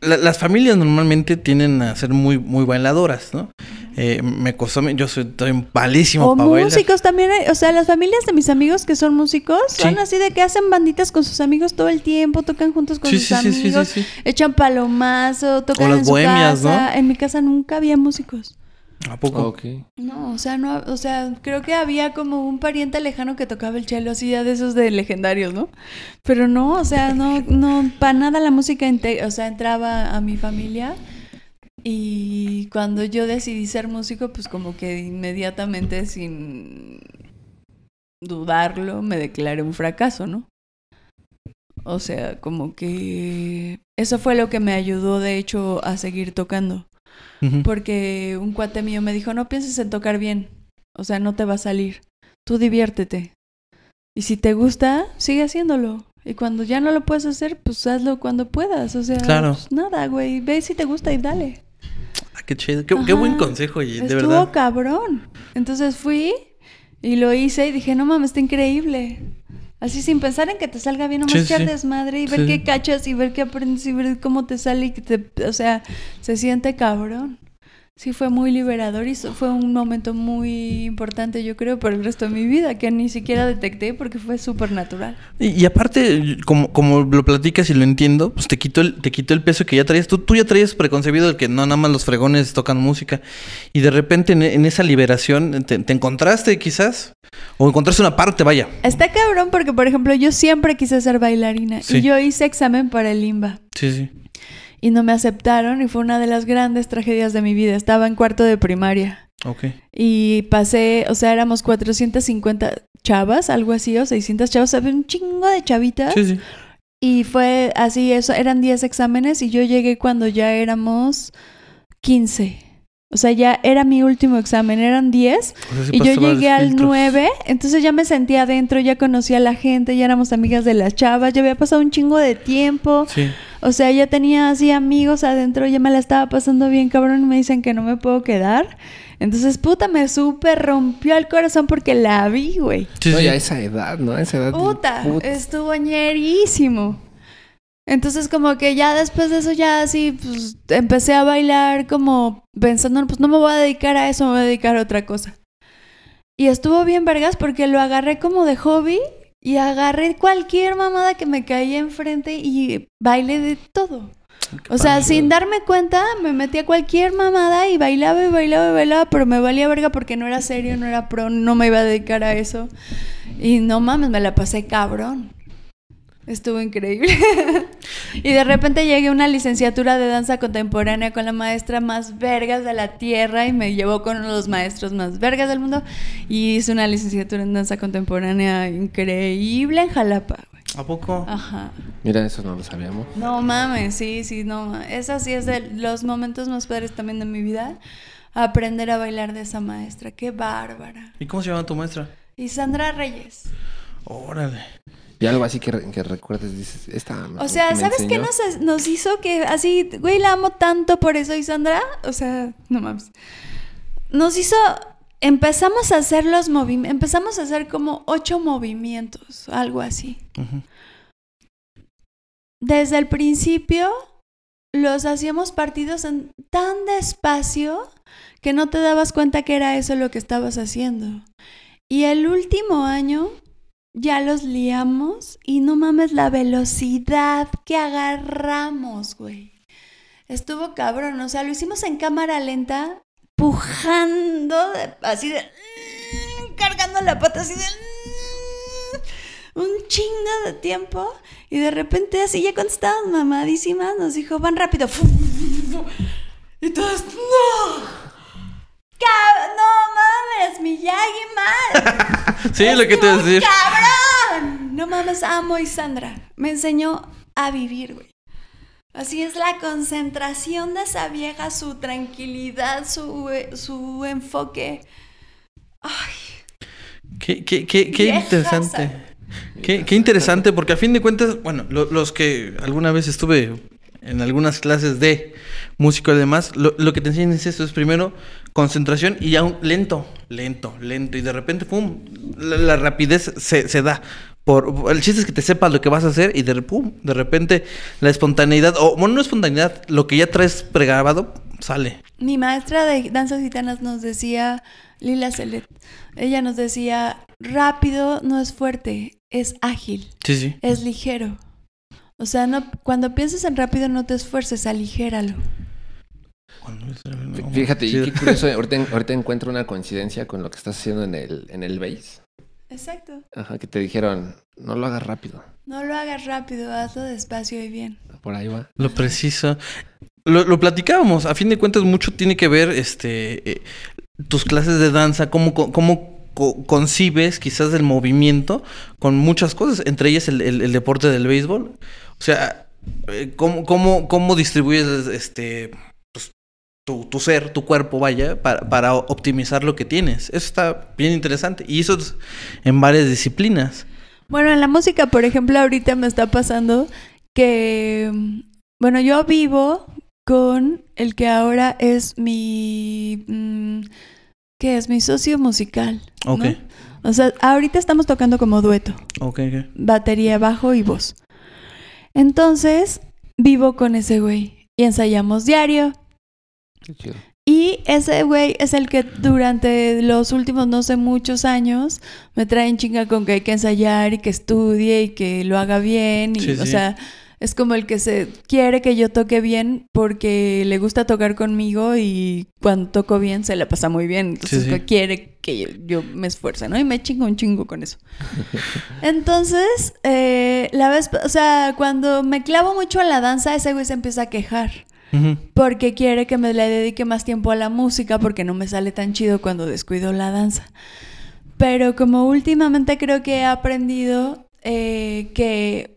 la- las familias normalmente tienden a ser muy, muy bailadoras, ¿no? Eh, me costó, yo soy, estoy malísimo O para bailar. músicos también, hay- o sea, las familias de mis amigos que son músicos son Sí. así de que hacen banditas con sus amigos todo el tiempo, tocan juntos con Sí, sus sí, amigos, echan palomazo, tocan las en su casa. En mi casa nunca había músicos. ¿A poco? No, o sea, no, o sea, creo que había como un pariente lejano que tocaba el cello así ya de esos de legendarios, ¿no? Pero no, o sea, no, no, para nada la música, o sea, entraba a mi familia Y cuando yo decidí ser músico, pues como que inmediatamente, sin dudarlo, me declaré un fracaso, ¿no? O sea, como que eso fue lo que me ayudó, de hecho, a seguir tocando. Porque un cuate mío me dijo, no pienses en tocar bien. O sea, no te va a salir. Tú diviértete. Y si te gusta, sigue haciéndolo. Y cuando ya no lo puedes hacer, pues hazlo cuando puedas. O sea, Claro. pues nada, güey. Ve si te gusta y dale. Ah, qué chido. Qué, qué buen consejo, oye, de Estuvo verdad. cabrón. Entonces fui y lo hice y dije, no mames, está increíble. Así sin pensar en que te salga bien, Sí, echar sí. desmadre y ver Sí. qué cachas y ver qué aprendes y ver cómo te sale y que te, o sea, se siente cabrón. Sí, fue muy liberador y fue un momento muy importante, yo creo, por el resto de mi vida, que ni siquiera detecté porque fue súper natural. Y, y aparte, como, como lo platicas y lo entiendo, pues te quitó el, te quitó el peso que ya traías. Tú, tú ya traías preconcebido el que no nada más los fregones tocan música. Y de repente en, en esa liberación te, te encontraste quizás. O encontraste una parte, vaya. Está cabrón porque, por ejemplo, yo siempre quise ser bailarina Sí. y yo hice examen para el limba. Sí, sí. Y no me aceptaron y fue una de las grandes tragedias de mi vida. Estaba en cuarto de primaria Ok. y pasé, o sea, éramos 450 chavas, algo así, o 600 chavas, había un chingo de chavitas Sí, sí. y fue así, eso, eran 10 exámenes y yo llegué cuando ya éramos 15. O sea, ya era mi último examen, eran 10 O sea, sí y yo llegué al filtros. 9, entonces ya me sentía adentro, ya conocía a la gente, ya éramos amigas de las chavas, ya había pasado un chingo de tiempo. Sí. O sea, ya tenía así amigos adentro, ya me la estaba pasando bien, cabrón, y me dicen que no me puedo quedar. Entonces, puta, me súper rompió el corazón porque la vi, güey. Sí, sí. a esa edad, ¿no? A esa edad. Puta, puta. estuvo ñerísimo. Entonces, como que ya después de eso, ya así, pues, empecé a bailar como pensando, pues no me voy a dedicar a eso, me voy a dedicar a otra cosa. Y estuvo bien vergas porque lo agarré como de hobby y agarré cualquier mamada que me caía enfrente y bailé de todo. O sea, sin darme cuenta, me metí a cualquier mamada y bailaba y bailaba y bailaba, pero me valía verga porque no era serio, no era pro, no me iba a dedicar a eso. Y no mames, me la pasé cabrón. Estuvo increíble. y de repente llegué a una licenciatura de danza contemporánea con la maestra más vergas de la tierra y me llevó con uno de los maestros más vergas del mundo y hice una licenciatura en danza contemporánea increíble en Jalapa. güey. ¿A poco? Ajá. Mira, eso no lo sabíamos. No mames, sí, sí, no. Esa sí es de los momentos más padres también de mi vida. Aprender a bailar de esa maestra. Qué bárbara. ¿Y cómo se llama tu maestra? Y Sandra Reyes. Órale. Y algo así que, que recuerdes, dices, esta. O sea, me ¿sabes qué nos, nos hizo que así, güey, la amo tanto por eso y Sandra? O sea, no mames. Nos hizo, empezamos a hacer los movimientos, empezamos a hacer como ocho movimientos, algo así. Desde el principio los hacíamos partidos en tan despacio que no te dabas cuenta que era eso lo que estabas haciendo. Y el último año ya los liamos y no mames la velocidad que agarramos, güey. Estuvo cabrón, o sea, lo hicimos en cámara lenta, pujando, así de... cargando la pata así de... un chingo de tiempo y de repente así ya cuando estábamos mamadísimas nos dijo, van rápido. Y todos, no. No mames, Miyagi mal. Sí, lo que te iba a decir. ¡Cabrón! No mames, amo a Isandra. Me enseñó a vivir, güey. Así es la concentración de esa vieja, su tranquilidad, su, su enfoque. Ay, Qué, qué, qué, qué interesante. Qué, qué interesante, porque a fin de cuentas, bueno, lo- los que alguna vez estuve en algunas clases de músico y demás, lo, lo que te enseñan es eso, es primero concentración y ya un- lento, lento, lento, y de repente, pum, la, la rapidez se, se da. Por, el chiste es que te sepas lo que vas a hacer y de, pum, de repente la espontaneidad, o bueno, no espontaneidad, lo que ya traes pregrabado, sale. Mi maestra de danzas gitanas nos decía, Lila Celet, ella nos decía, rápido no es fuerte, es ágil, Sí, sí. es ligero. O sea, no, cuando pienses en rápido no te esfuerces, aligéralo. Fí- Fíjate, Sí. y qué curioso, ahorita, ahorita encuentro una coincidencia con lo que estás haciendo en el, en el bass. Exacto. Ajá, que te dijeron, no lo hagas rápido. No lo hagas rápido, hazlo despacio y bien. Por ahí va. Lo preciso. lo, lo platicábamos, a fin de cuentas mucho tiene que ver este eh, tus clases de danza, cómo, cómo co- concibes quizás el movimiento con muchas cosas, entre ellas el, el- el deporte del béisbol. O sea, eh, cómo, cómo, cómo distribuyes este tu, tu ser, tu cuerpo, vaya, para, para optimizar lo que tienes. Eso está bien interesante. Y eso es en varias disciplinas. Bueno, en la música, por ejemplo, ahorita me está pasando que, bueno, yo vivo con el que ahora es mi, mm, ¿qué es? Mi socio musical. ¿no? Ok. O sea, ahorita estamos tocando como dueto, Ok, ok. batería, bajo y voz. Entonces, vivo con ese güey y ensayamos diario. Qué chido. Y ese güey es el que durante los últimos, no sé, muchos años me trae en chinga con que hay que ensayar y que estudie y que lo haga bien. Y, Sí, O sí. sea, es como el que se quiere que yo toque bien porque le gusta tocar conmigo y cuando toco bien se la pasa muy bien. Entonces sí. quiere que yo, yo me esfuerce, ¿no? Y me chingo un chingo con eso. Entonces, eh, la vez, o sea, cuando me clavo mucho en la danza, ese güey se empieza a quejar. Porque quiere que me le dedique más tiempo a la música porque no me sale tan chido cuando descuido la danza. Pero como últimamente creo que he aprendido eh, que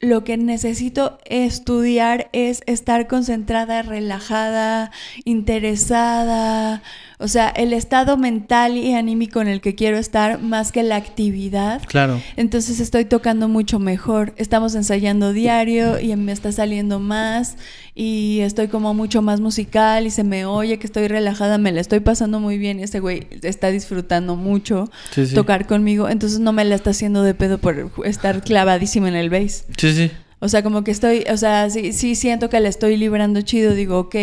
lo que necesito estudiar es estar concentrada, relajada, interesada. O sea, el estado mental y anímico en el que quiero estar más que la actividad. Claro. Entonces estoy tocando mucho mejor. Estamos ensayando diario y me está saliendo más y estoy como mucho más musical y se me oye que estoy relajada, me la estoy pasando muy bien y este güey está disfrutando mucho Sí, sí. tocar conmigo, entonces no me la está haciendo de pedo por estar clavadísima en el bass. Sí, sí. O sea, como que estoy, o sea, sí, sí siento que la estoy librando chido, digo, ok,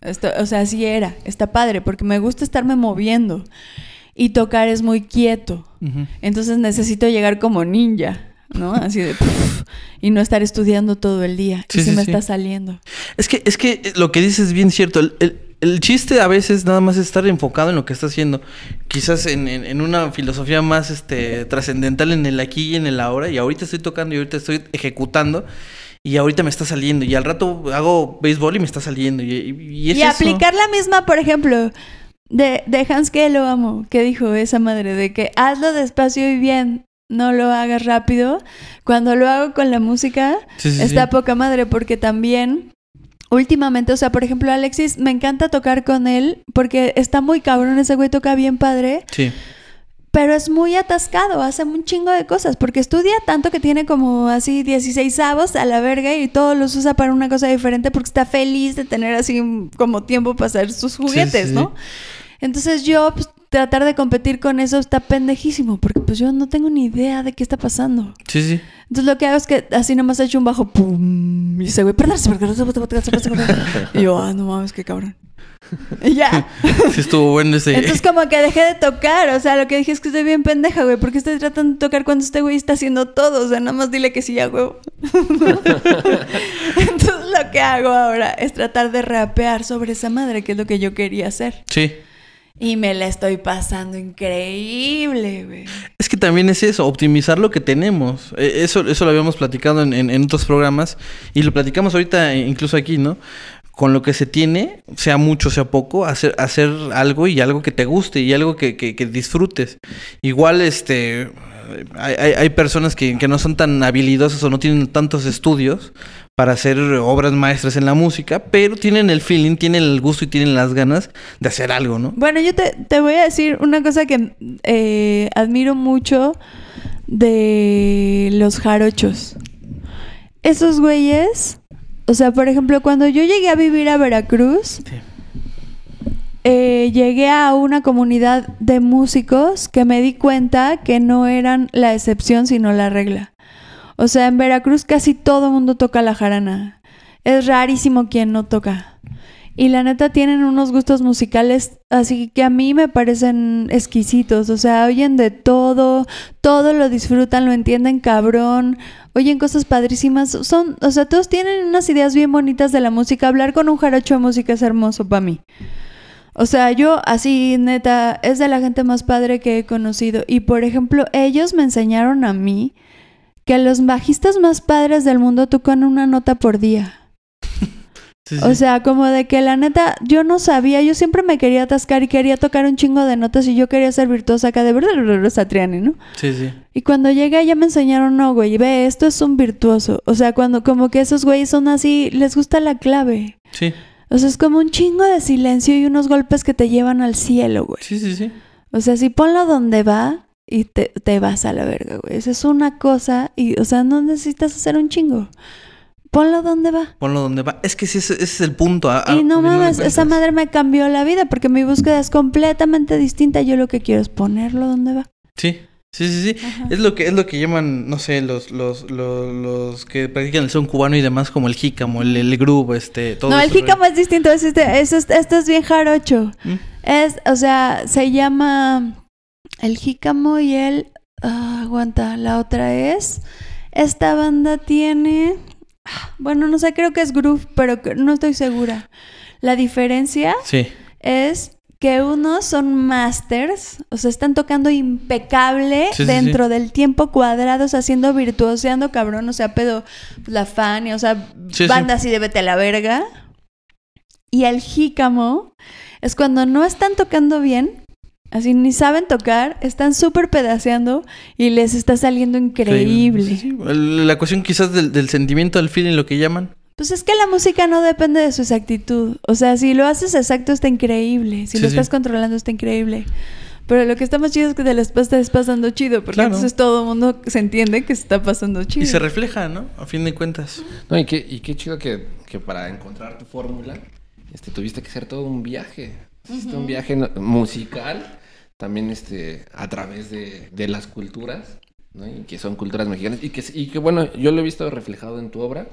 esto, o sea, así era, está padre, porque me gusta estarme moviendo y tocar es muy quieto. Entonces necesito llegar como ninja, ¿no? Así de... puf, y no estar estudiando todo el día. Sí, y sí, me está saliendo. Es que, es que lo que dices es bien cierto. El, el- el chiste a veces nada más es estar enfocado en lo que estás haciendo. Quizás en, en- en una filosofía más este, trascendental en el aquí y en el ahora. Y ahorita estoy tocando y ahorita estoy ejecutando. Y ahorita me está saliendo. Y al rato hago béisbol y me está saliendo. Y, y- y es Y eso. aplicar la misma, por ejemplo, de, de Hans que lo amo, que dijo esa madre, de que hazlo despacio y bien, no lo hagas rápido. Cuando lo hago con la música, Sí, sí, está sí. poca madre, porque también últimamente, o sea, por ejemplo, Alexis, me encanta tocar con él, porque está muy cabrón, ese güey toca bien padre. Sí. Pero es muy atascado, hace un chingo de cosas, porque estudia tanto que tiene como así 16 avos a la verga y todos los usa para una cosa diferente porque está feliz de tener así como tiempo para hacer sus juguetes, sí, ¿no? Entonces yo, pues, tratar de competir con eso está pendejísimo, porque pues yo no tengo ni idea de qué está pasando. Sí, sí. Entonces lo que hago es que así nomás he hecho un bajo, pum, y ese güey, perdón, y yo, ah, no mames, qué cabrón. Y ya. Sí estuvo bueno ese. Entonces como que dejé de tocar, o sea, lo que dije es que estoy bien pendeja, güey, porque estoy tratando de tocar cuando este güey está haciendo todo, o sea, nada más dile que sí, ya, huevo. Entonces lo que hago ahora es tratar de rapear sobre esa madre, que es lo que yo quería hacer. Sí. Y me la estoy pasando increíble, güey. Es que también es eso, optimizar lo que tenemos. Eh, Eso, eso lo habíamos platicado en, en- otros programas y lo platicamos ahorita eh, incluso aquí, ¿no? Con lo que se tiene, sea mucho, sea poco, hacer, hacer algo y algo que te guste y algo que, que- que disfrutes. Igual, este, hay, hay- hay personas que, que no son tan habilidosas o no tienen tantos estudios para hacer obras maestras en la música, pero tienen el feeling, tienen el gusto y tienen las ganas de hacer algo, ¿no? Bueno, yo te, te voy a decir una cosa que eh, admiro mucho de los jarochos. Esos güeyes, o sea, por ejemplo, cuando yo llegué a vivir a Veracruz, eh, llegué a una comunidad de músicos que me di cuenta que no eran la excepción, sino la regla. O sea, en Veracruz casi todo mundo toca la jarana. Es rarísimo quien no toca. Y la neta tienen unos gustos musicales así que a mí me parecen exquisitos. O sea, oyen de todo, todo lo disfrutan, lo entienden cabrón, oyen cosas padrísimas. Son, o sea, todos tienen unas ideas bien bonitas de la música. Hablar con un jarocho de música es hermoso para mí. O sea, yo así, neta, es de la gente más padre que he conocido. Y por ejemplo, ellos me enseñaron a mí que los bajistas más padres del mundo tocan una nota por día. Sí, sí. O sea, como de que la neta, yo no sabía, yo siempre me quería atascar y quería tocar un chingo de notas y yo quería ser virtuosa acá de verdad, Satriani, ¿no? Sí, sí. Y cuando llegué ya me enseñaron, no, güey, ve, esto es un virtuoso. O sea, cuando como que esos güeyes son así, les gusta la clave. Sí, O sea, es como un chingo de silencio y unos golpes que te llevan al cielo, güey. sí, sí, sí. O sea, si ponlo donde va y te, te vas a la verga, güey. Esa es una cosa y, o sea, no necesitas hacer un chingo. Ponlo donde va. Ponlo donde va. Es que sí, ese, ese es el punto. a- Y no mames, esa madre me cambió la vida porque mi búsqueda es completamente distinta. Yo lo que quiero es ponerlo donde va. Sí, sí, sí, sí. Ajá. Es lo que es lo que llaman, no sé, los los, los, los que practican el son cubano y demás como el jícamo, el, el groove, este, todo No, el eso, jícamo es distinto. Es este, es, este- esto es bien jarocho. ¿Mm? Es, o sea, se llama el jícamo y el... ah, aguanta, la otra es... Esta banda tiene... ah, Bueno, no sé, creo que es groove, pero no estoy segura. La diferencia Sí. es que unos son masters, o sea, están tocando impecable Sí, sí, dentro del tiempo cuadrado, o sea, haciendo virtuoseando cabrón, o sea, pedo la Fanny, o sea, banda así de vete a la verga. Y el jícamo es cuando no están tocando bien, así ni saben tocar, están súper pedaceando y les está saliendo increíble. Sí, sí. El- La cuestión quizás del, del sentimiento, del feeling, lo que llaman. Pues es que la música no depende de su exactitud. O sea, si lo haces exacto está increíble. Si Sí, lo sí. estás controlando está increíble. Pero lo que está más chido es que te la estés pasando chido. Porque Claro. entonces todo el mundo se entiende que se está pasando chido. Y se refleja, ¿no? A fin de cuentas. No, y qué, y qué chido que, que para encontrar tu fórmula este, tuviste que hacer todo un viaje. Hiciste un viaje musical, también este, a través de, de las culturas, ¿no? Y que son culturas mexicanas. Y que, y que, bueno, yo lo he visto reflejado en tu obra.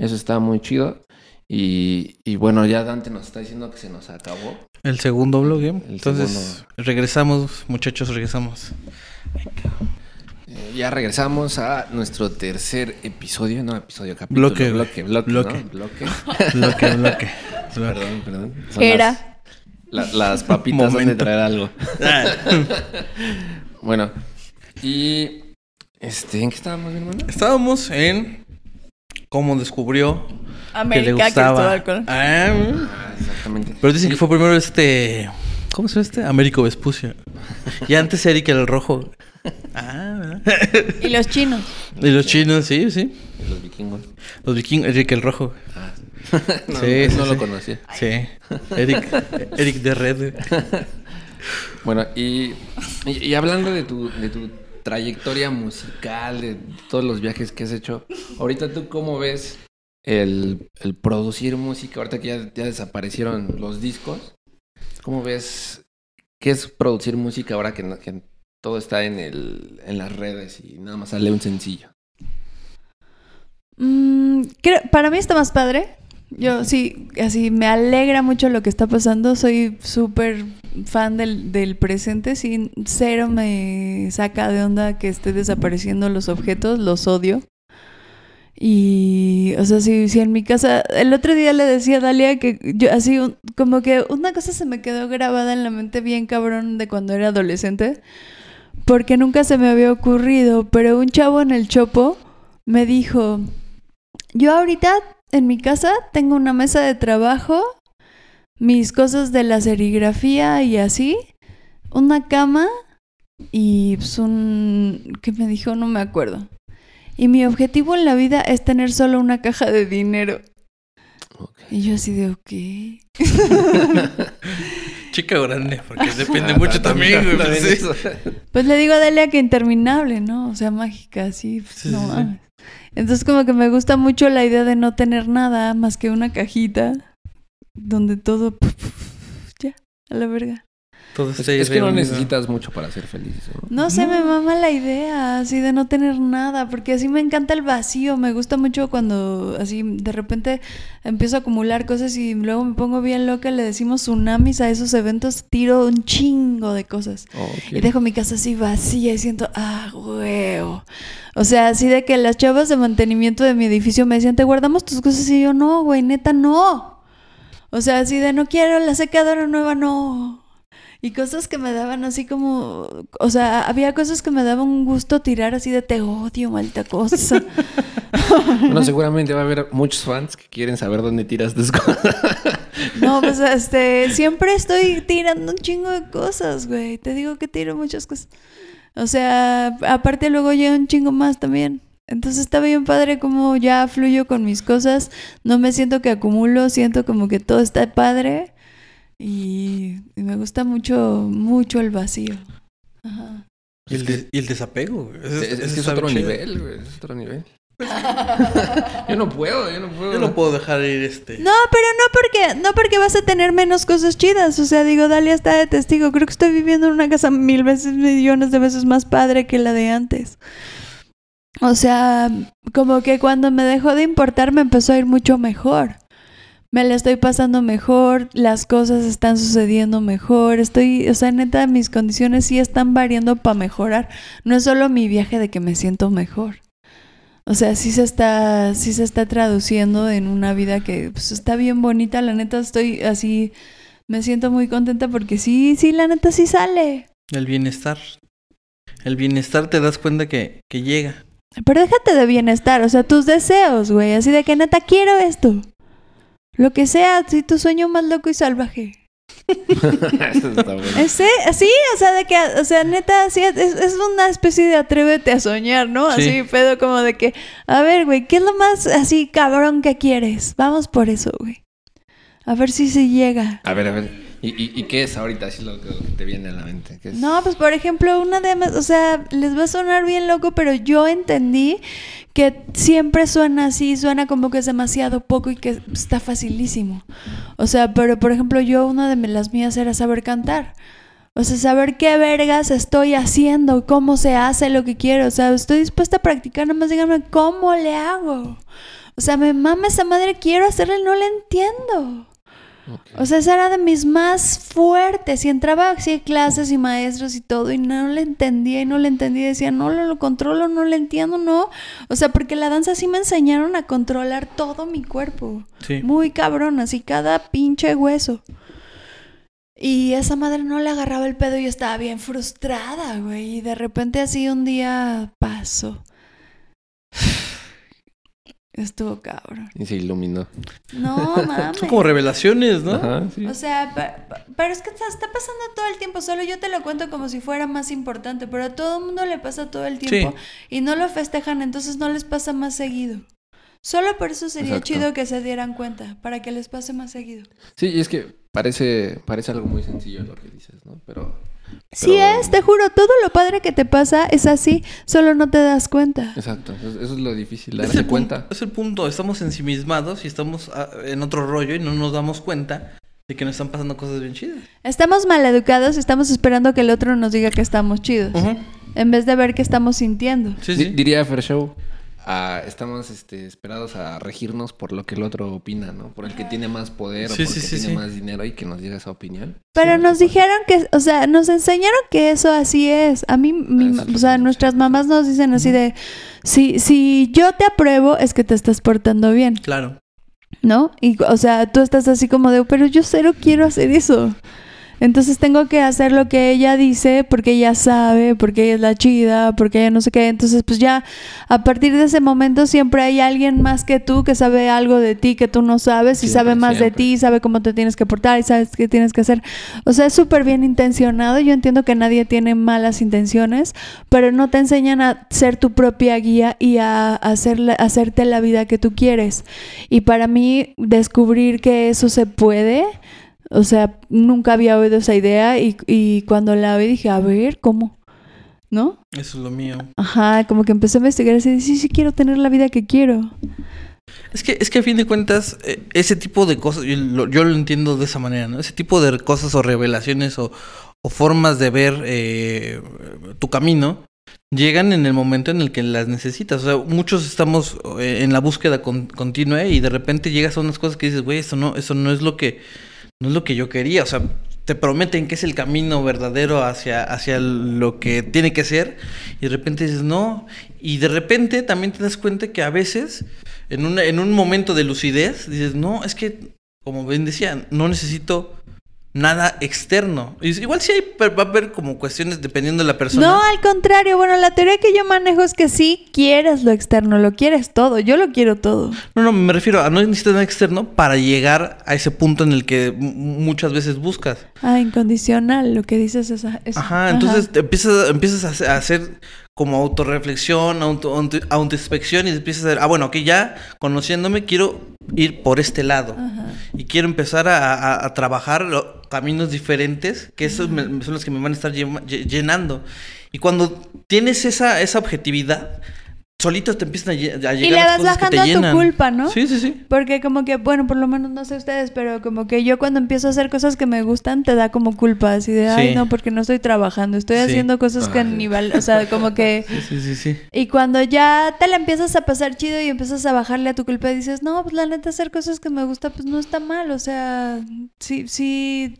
Eso está muy chido. Y, y bueno, ya Dante nos está diciendo que se nos acabó. El segundo blog, ¿eh? El Entonces, segundo. regresamos, muchachos, regresamos. Eh, ya regresamos a nuestro tercer episodio, no episodio, capítulo. Bloque, bloque, bloque, bloque. ¿no? bloque. Bloque, bloque. bloque. Perdón, perdón. Son Era. Las, la- las papitas han de traer algo. Bueno, y. Este, ¿en qué estábamos, mi hermano? Estábamos en cómo descubrió que le América gustaba. Colón. Ah, Ah, exactamente. pero dicen que fue primero este. ¿Cómo se llama este? Américo Vespucio. Y antes Eric el Rojo. Ah, ¿verdad? Y los chinos. Y los chinos, sí, sí. Los vikingos. Los vikingos, Eric el Rojo. No, Sí, no, sí, no lo sí. conocía. Sí. Eric, Eric de Red. Bueno, y, y, y hablando de tu, de tu trayectoria musical, de todos los viajes que has hecho, ahorita tú cómo ves el, el producir música, ahorita que ya, ya desaparecieron los discos, ¿cómo ves qué es producir música ahora que, no- que todo está en, el, en las redes y nada más sale un sencillo? Mm, creo- para mí está más padre. Yo sí, así me alegra mucho lo que está pasando. Soy súper fan del, del presente. Sí, cero me saca de onda que esté desapareciendo los objetos. Los odio. Y, o sea, si, si en mi casa, el otro día le decía a Dalia que yo así, un- como que una cosa se me quedó grabada en la mente bien cabrón de cuando era adolescente, porque nunca se me había ocurrido, pero un chavo en el chopo me dijo, yo ahorita en mi casa tengo una mesa de trabajo, mis cosas de la serigrafía y así, una cama y pues un... ¿Qué me dijo? No me acuerdo. Y mi objetivo en la vida es tener solo una caja de dinero. Y yo así de, ok. Chica grande, porque depende Ah, mucho también, güey. también sí. eso. Pues le digo a Delia que interminable, ¿no? O sea, mágica, así, pues, Sí, no sí. mames. Entonces como que me gusta mucho la idea de no tener nada más que una cajita donde todo ya, a la verga. Todo Es, que no necesitas mucho para ser feliz. ¿no? No sé, me mama la idea así de no tener nada, porque así me encanta el vacío, me gusta mucho cuando así de repente empiezo a acumular cosas y luego me pongo bien loca, le decimos tsunamis a esos eventos, tiro un chingo de cosas. Y dejo mi casa así vacía y siento, ah, huevo. O sea, así de que las chavas de mantenimiento de mi edificio me decían, ¿te guardamos tus cosas? Y yo, no, güey, neta, no. O sea, así de, no quiero la secadora nueva, no. Y cosas que me daban así como, o sea, había cosas que me daban un gusto tirar así de te odio, maldita cosa. Bueno, seguramente va a haber muchos fans que quieren saber dónde tiras tus cosas. No, pues este, siempre estoy tirando un chingo de cosas, güey. Te digo que tiro muchas cosas. O sea, aparte luego llega un chingo más también. Entonces está bien padre como ya fluyo con mis cosas. No me siento que acumulo, siento como que todo está padre. Y, y me gusta mucho, mucho el vacío. Ajá. Y el, de- y el desapego. Es, es que es otro chido. nivel, güey. Es otro nivel. yo no puedo, yo no puedo. Yo no puedo dejar ir este. No, pero no porque, no porque vas a tener menos cosas chidas. O sea, digo, Dalia está de testigo. Creo que estoy viviendo en una casa mil veces, millones de veces más padre que la de antes. O sea, como que cuando me dejó de importar me empezó a ir mucho mejor. Me la estoy pasando mejor, las cosas están sucediendo mejor, estoy, o sea, neta, mis condiciones sí están variando para mejorar. No es solo mi viaje de que me siento mejor. O sea, sí se está, sí se está traduciendo en una vida que pues, está bien bonita. La neta estoy así, me siento muy contenta porque sí, sí, la neta sí sale. El bienestar. El bienestar te das cuenta que, que llega. Pero déjate de bienestar, o sea, tus deseos, güey, así de que neta quiero esto. Lo que sea, si tu sueño más loco y salvaje. Eso está bueno. Sí, o sea, de que, o sea, neta, sí, es, es una especie de atrévete a soñar, ¿no? Sí. Así, pedo como de que, a ver, güey, ¿qué es lo más así cabrón que quieres? Vamos por eso, güey. A ver si se llega. A ver, a ver. ¿Y, y, qué es ahorita así lo que te viene a la mente? No, pues por ejemplo, una de o sea, les va a sonar bien loco, pero yo entendí que siempre suena así, suena como que es demasiado poco y que está facilísimo. O sea, pero por ejemplo, yo una de las mías era saber cantar. O sea, saber qué vergas estoy haciendo, cómo se hace lo que quiero. O sea, estoy dispuesta a practicar, nada más díganme cómo le hago. O sea, me mama esa madre, quiero hacerle, no la entiendo. O sea, esa era de mis más fuertes. Y entraba así clases y maestros y todo, y no le entendía y no le entendía. Decía, no lo, lo controlo, no le entiendo, no. O sea, porque la danza sí me enseñaron a controlar todo mi cuerpo. Sí. Muy cabrón, así cada pinche hueso. Y esa madre no le agarraba el pedo y yo estaba bien frustrada, güey. Y de repente así un día pasó. Estuvo cabrón. Y se iluminó. No, mames. Son como revelaciones, ¿no? Ajá, sí. O sea, pero es que está, está pasando todo el tiempo, solo yo te lo cuento como si fuera más importante, pero a todo el mundo le pasa todo el tiempo y no lo festejan, entonces no les pasa más seguido. Solo por eso sería Exacto. chido que se dieran cuenta, para que les pase más seguido. Sí, y es que parece, parece algo muy sencillo lo que dices, ¿no? Pero. Sí pero- es, te juro, todo lo padre que te pasa es así, solo no te das cuenta. Exacto, eso, eso es lo difícil, Es darse el, cuenta. punto, es el punto, estamos ensimismados y estamos ah, en otro rollo y no nos damos cuenta de que nos están pasando cosas bien chidas. Estamos maleducados y estamos esperando que el otro nos diga que estamos chidos, en vez de ver qué estamos sintiendo. Sí, sí. Diría Fer Ah, estamos este, esperados a regirnos por lo que el otro opina, ¿no? Por el que tiene más poder Sí, o sí, porque sí, tiene sí. más dinero y que nos diga esa opinión. Pero Sí, nos dijeron que, o sea, nos enseñaron que eso así es. A mí, mi- Exacto. o sea, nuestras mamás nos dicen así de, si, si yo te apruebo es que te estás portando bien, Claro. ¿no? Y, o sea, tú estás así como de, pero yo cero quiero hacer eso. Entonces tengo que hacer lo que ella dice porque ella sabe, porque ella es la chida, porque ella no sé qué. Entonces, pues ya a partir de ese momento siempre hay alguien más que tú que sabe algo de ti que tú no sabes y Siempre, sabe más de ti, sabe cómo te tienes que portar y sabes qué tienes que hacer. O sea, es súper bien intencionado. Yo entiendo que nadie tiene malas intenciones, pero no te enseñan a ser tu propia guía y a hacerle, hacerte la vida que tú quieres. Y para mí, descubrir que eso se puede, o sea, nunca había oído esa idea y, y cuando la oí dije, a ver, ¿cómo? ¿No? Eso es lo mío. Ajá, como que empecé a investigar así, sí, sí quiero tener la vida que quiero. Es que, es que a fin de cuentas, eh, ese tipo de cosas, yo lo, yo lo entiendo de esa manera, ¿no? Ese tipo de cosas o revelaciones o, o formas de ver eh, tu camino llegan en el momento en el que las necesitas. O sea, muchos estamos eh, en la búsqueda con- continua y de repente llegas a unas cosas que dices, güey, esto no, eso no es lo que, no es lo que yo quería. O sea, te prometen que es el camino verdadero hacia, hacia lo que tiene que ser y de repente dices, no. Y de repente también te das cuenta que a veces, en, una- en un momento de lucidez, dices, no, es que, como bien decía, no necesito nada externo. Igual sí hay, va a haber como cuestiones dependiendo de la persona. No, al contrario. Bueno, la teoría que yo manejo es que sí quieres lo externo, lo quieres todo. Yo lo quiero todo. No, no, me refiero a no necesitas nada externo para llegar a ese punto en el que muchas veces buscas. Ah, incondicional, lo que dices es... es Ajá, entonces empiezas, empiezas a hacer como autorreflexión, auto, autoinspección y empiezas a decir, ah, bueno, que ya conociéndome quiero ir por este lado. Y quiero empezar a, trabajar caminos diferentes, que esos son los que me van a estar llenando. Y cuando tienes esa, esa objetividad, solitos te empiezan a, llegar y le vas bajando a tu culpa, ¿no? Sí, sí, sí. Porque como que, bueno, por lo menos no sé ustedes, pero como que yo cuando empiezo a hacer cosas que me gustan, te da como culpa, así de, ay, no, porque no estoy trabajando, estoy haciendo cosas que ni valen, o sea, como que... Sí, sí, sí, Y cuando ya te la empiezas a pasar chido y empiezas a bajarle a tu culpa y dices, no, pues la neta hacer cosas que me gusta, pues no está mal, o sea, sí, sí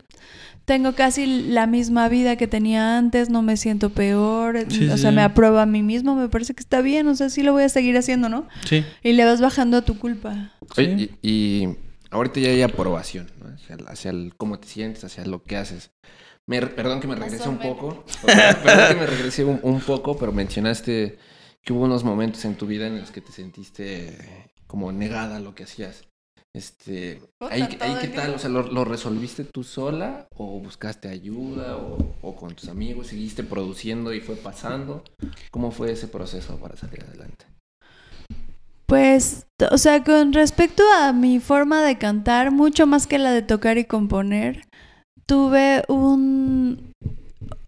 tengo casi la misma vida que tenía antes, no me siento peor, o sea, me apruebo a mí mismo, me parece que está bien, o sea, sí lo voy a seguir haciendo, ¿no? Sí. Y le vas bajando a tu culpa. y, ahorita ya hay aprobación, ¿no? Hacia, el, cómo te sientes, hacia lo que haces. perdón que me regrese un poco, perdón que me regrese un, poco, pero mencionaste que hubo unos momentos en tu vida en los que te sentiste como negada a lo que hacías. Este, ahí, qué tal, o sea, ¿lo, resolviste tú sola o buscaste ayuda o, con tus amigos, seguiste produciendo y fue pasando? ¿Cómo fue ese proceso para salir adelante? Pues, o sea, con respecto a mi forma de cantar, mucho más que la de tocar y componer, tuve un...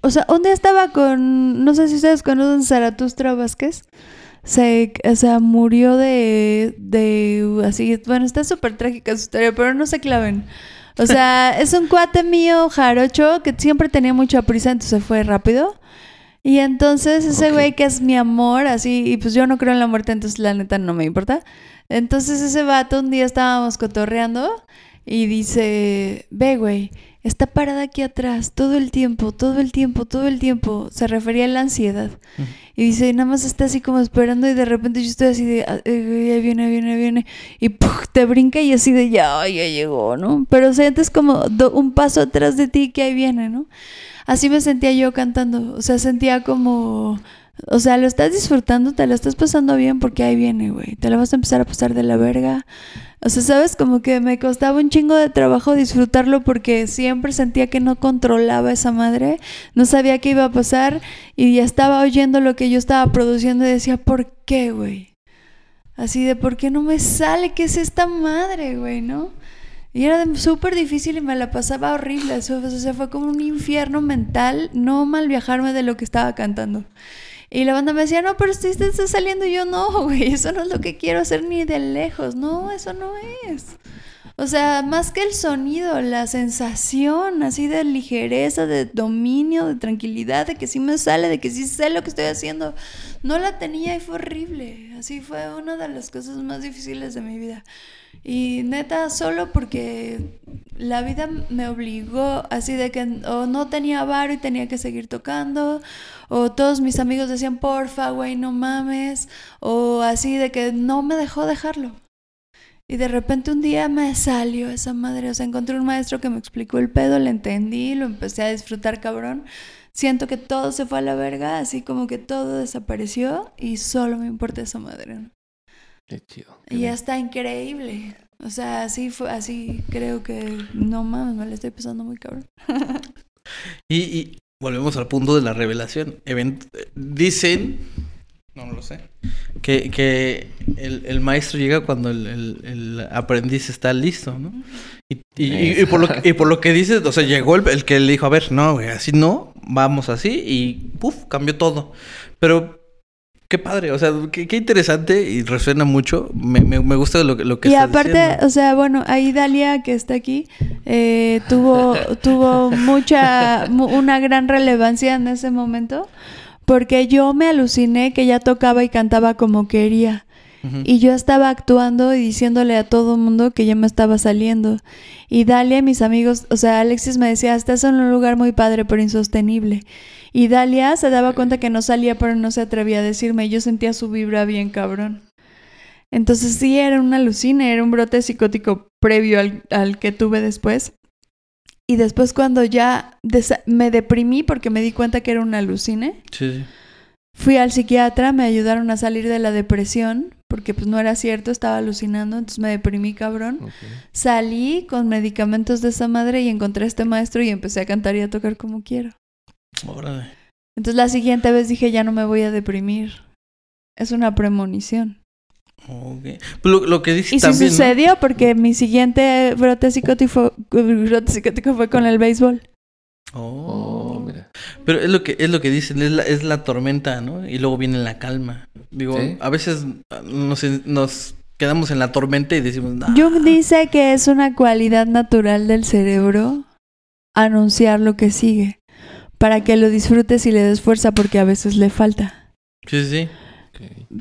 O sea, un día estaba con, no sé si ustedes conocen Zaratustra Vázquez se, o sea, murió de, de así, bueno, está súper trágica su historia, pero no se claven. O sea, es un cuate mío, jarocho, que siempre tenía mucha prisa, entonces fue rápido. Y entonces ese güey que es mi amor, así, y pues yo no creo en la muerte, entonces la neta no me importa. Entonces ese vato un día estábamos cotorreando y dice, ve güey, está parada aquí atrás todo el tiempo, todo el tiempo, todo el tiempo. Se refería a la ansiedad. Y dice, nada más está así como esperando y de repente yo estoy así de, ah, eh, ahí viene, viene, viene. Y te brinca y así de, ya, ya llegó, ¿no? Pero sientes como un paso atrás de ti que ahí viene, ¿no? Así me sentía yo cantando. O sea, sentía como... O sea, lo estás disfrutando, te lo estás pasando bien porque ahí viene, güey. Te la vas a empezar a pasar de la verga. O sea, ¿sabes? Como que me costaba un chingo de trabajo disfrutarlo porque siempre sentía que no controlaba esa madre, no sabía qué iba a pasar y ya estaba oyendo lo que yo estaba produciendo y decía, ¿por qué, güey? Así de, ¿por qué no me sale? ¿Qué es esta madre, güey, no? Y era súper difícil y me la pasaba horrible. o sea, fue como un infierno mental no mal viajarme de lo que estaba cantando. Y la banda me decía, no, pero si te está saliendo. Yo, no, güey, eso no es lo que quiero hacer ni de lejos. No, eso no es. O sea, más que el sonido, la sensación así de ligereza, de dominio, de tranquilidad, de que sí me sale, de que sí sé lo que estoy haciendo, no la tenía y fue horrible. Así fue una de las cosas más difíciles de mi vida. Y neta, solo porque la vida me obligó así de que o no tenía bar y tenía que seguir tocando, o todos mis amigos decían, porfa, güey, no mames, o así de que no me dejó dejarlo. Y de repente un día me salió esa madre, o sea, encontré un maestro que me explicó el pedo, le entendí, lo empecé a disfrutar cabrón. Siento que todo se fue a la verga, así como que todo desapareció y solo me importa esa madre. Qué chido. y ya está increíble. O sea, así fue, así creo que no mames, me la estoy pasando muy cabrón. y, volvemos al punto de la revelación. dicen, no, no lo sé, que, que el, maestro llega cuando el, aprendiz está listo, ¿no? Y, y, por lo que, y por lo que dices, o sea, llegó el, que le dijo, a ver, no, güey, así no, vamos así, y puf, cambió todo. Pero Qué padre, o sea, qué, interesante y resuena mucho. Me, me, gusta lo, lo que Y aparte, o sea, bueno, ahí Dalia, que está aquí, eh, tuvo, tuvo mucha, una gran relevancia en ese momento, porque yo me aluciné que ella tocaba y cantaba como quería. Y yo estaba actuando y diciéndole a todo el mundo que ya me estaba saliendo. Y Dalia, mis amigos, o sea, Alexis me decía, estás en un lugar muy padre, pero insostenible. Y Dalia se daba cuenta que no salía, pero no se atrevía a decirme. Yo sentía su vibra bien cabrón. Entonces sí, era una alucina, era un brote psicótico previo al, al que tuve después. Y después cuando ya me deprimí porque me di cuenta que era un alucine, Sí, sí. fui al psiquiatra, me ayudaron a salir de la depresión porque pues no era cierto, estaba alucinando, entonces me deprimí cabrón. Salí con medicamentos de esa madre y encontré a este maestro y empecé a cantar y a tocar como quiero. Órale. Entonces la siguiente vez dije, ya no me voy a deprimir. Es una premonición. Pues lo, lo que dice Y sí también. ¿no? sucedió porque mi siguiente brote psicótico, brote psicótico fue con el béisbol. Oh. Oh, mira. Pero es lo que es lo que dicen, es la, es la tormenta, ¿no? Y luego viene la calma. Digo, Sí. a veces nos, nos quedamos en la tormenta y decimos, "Ah, Jung dice que es una cualidad natural del cerebro anunciar lo que sigue para que lo disfrutes y le des fuerza porque a veces le falta. sí, sí.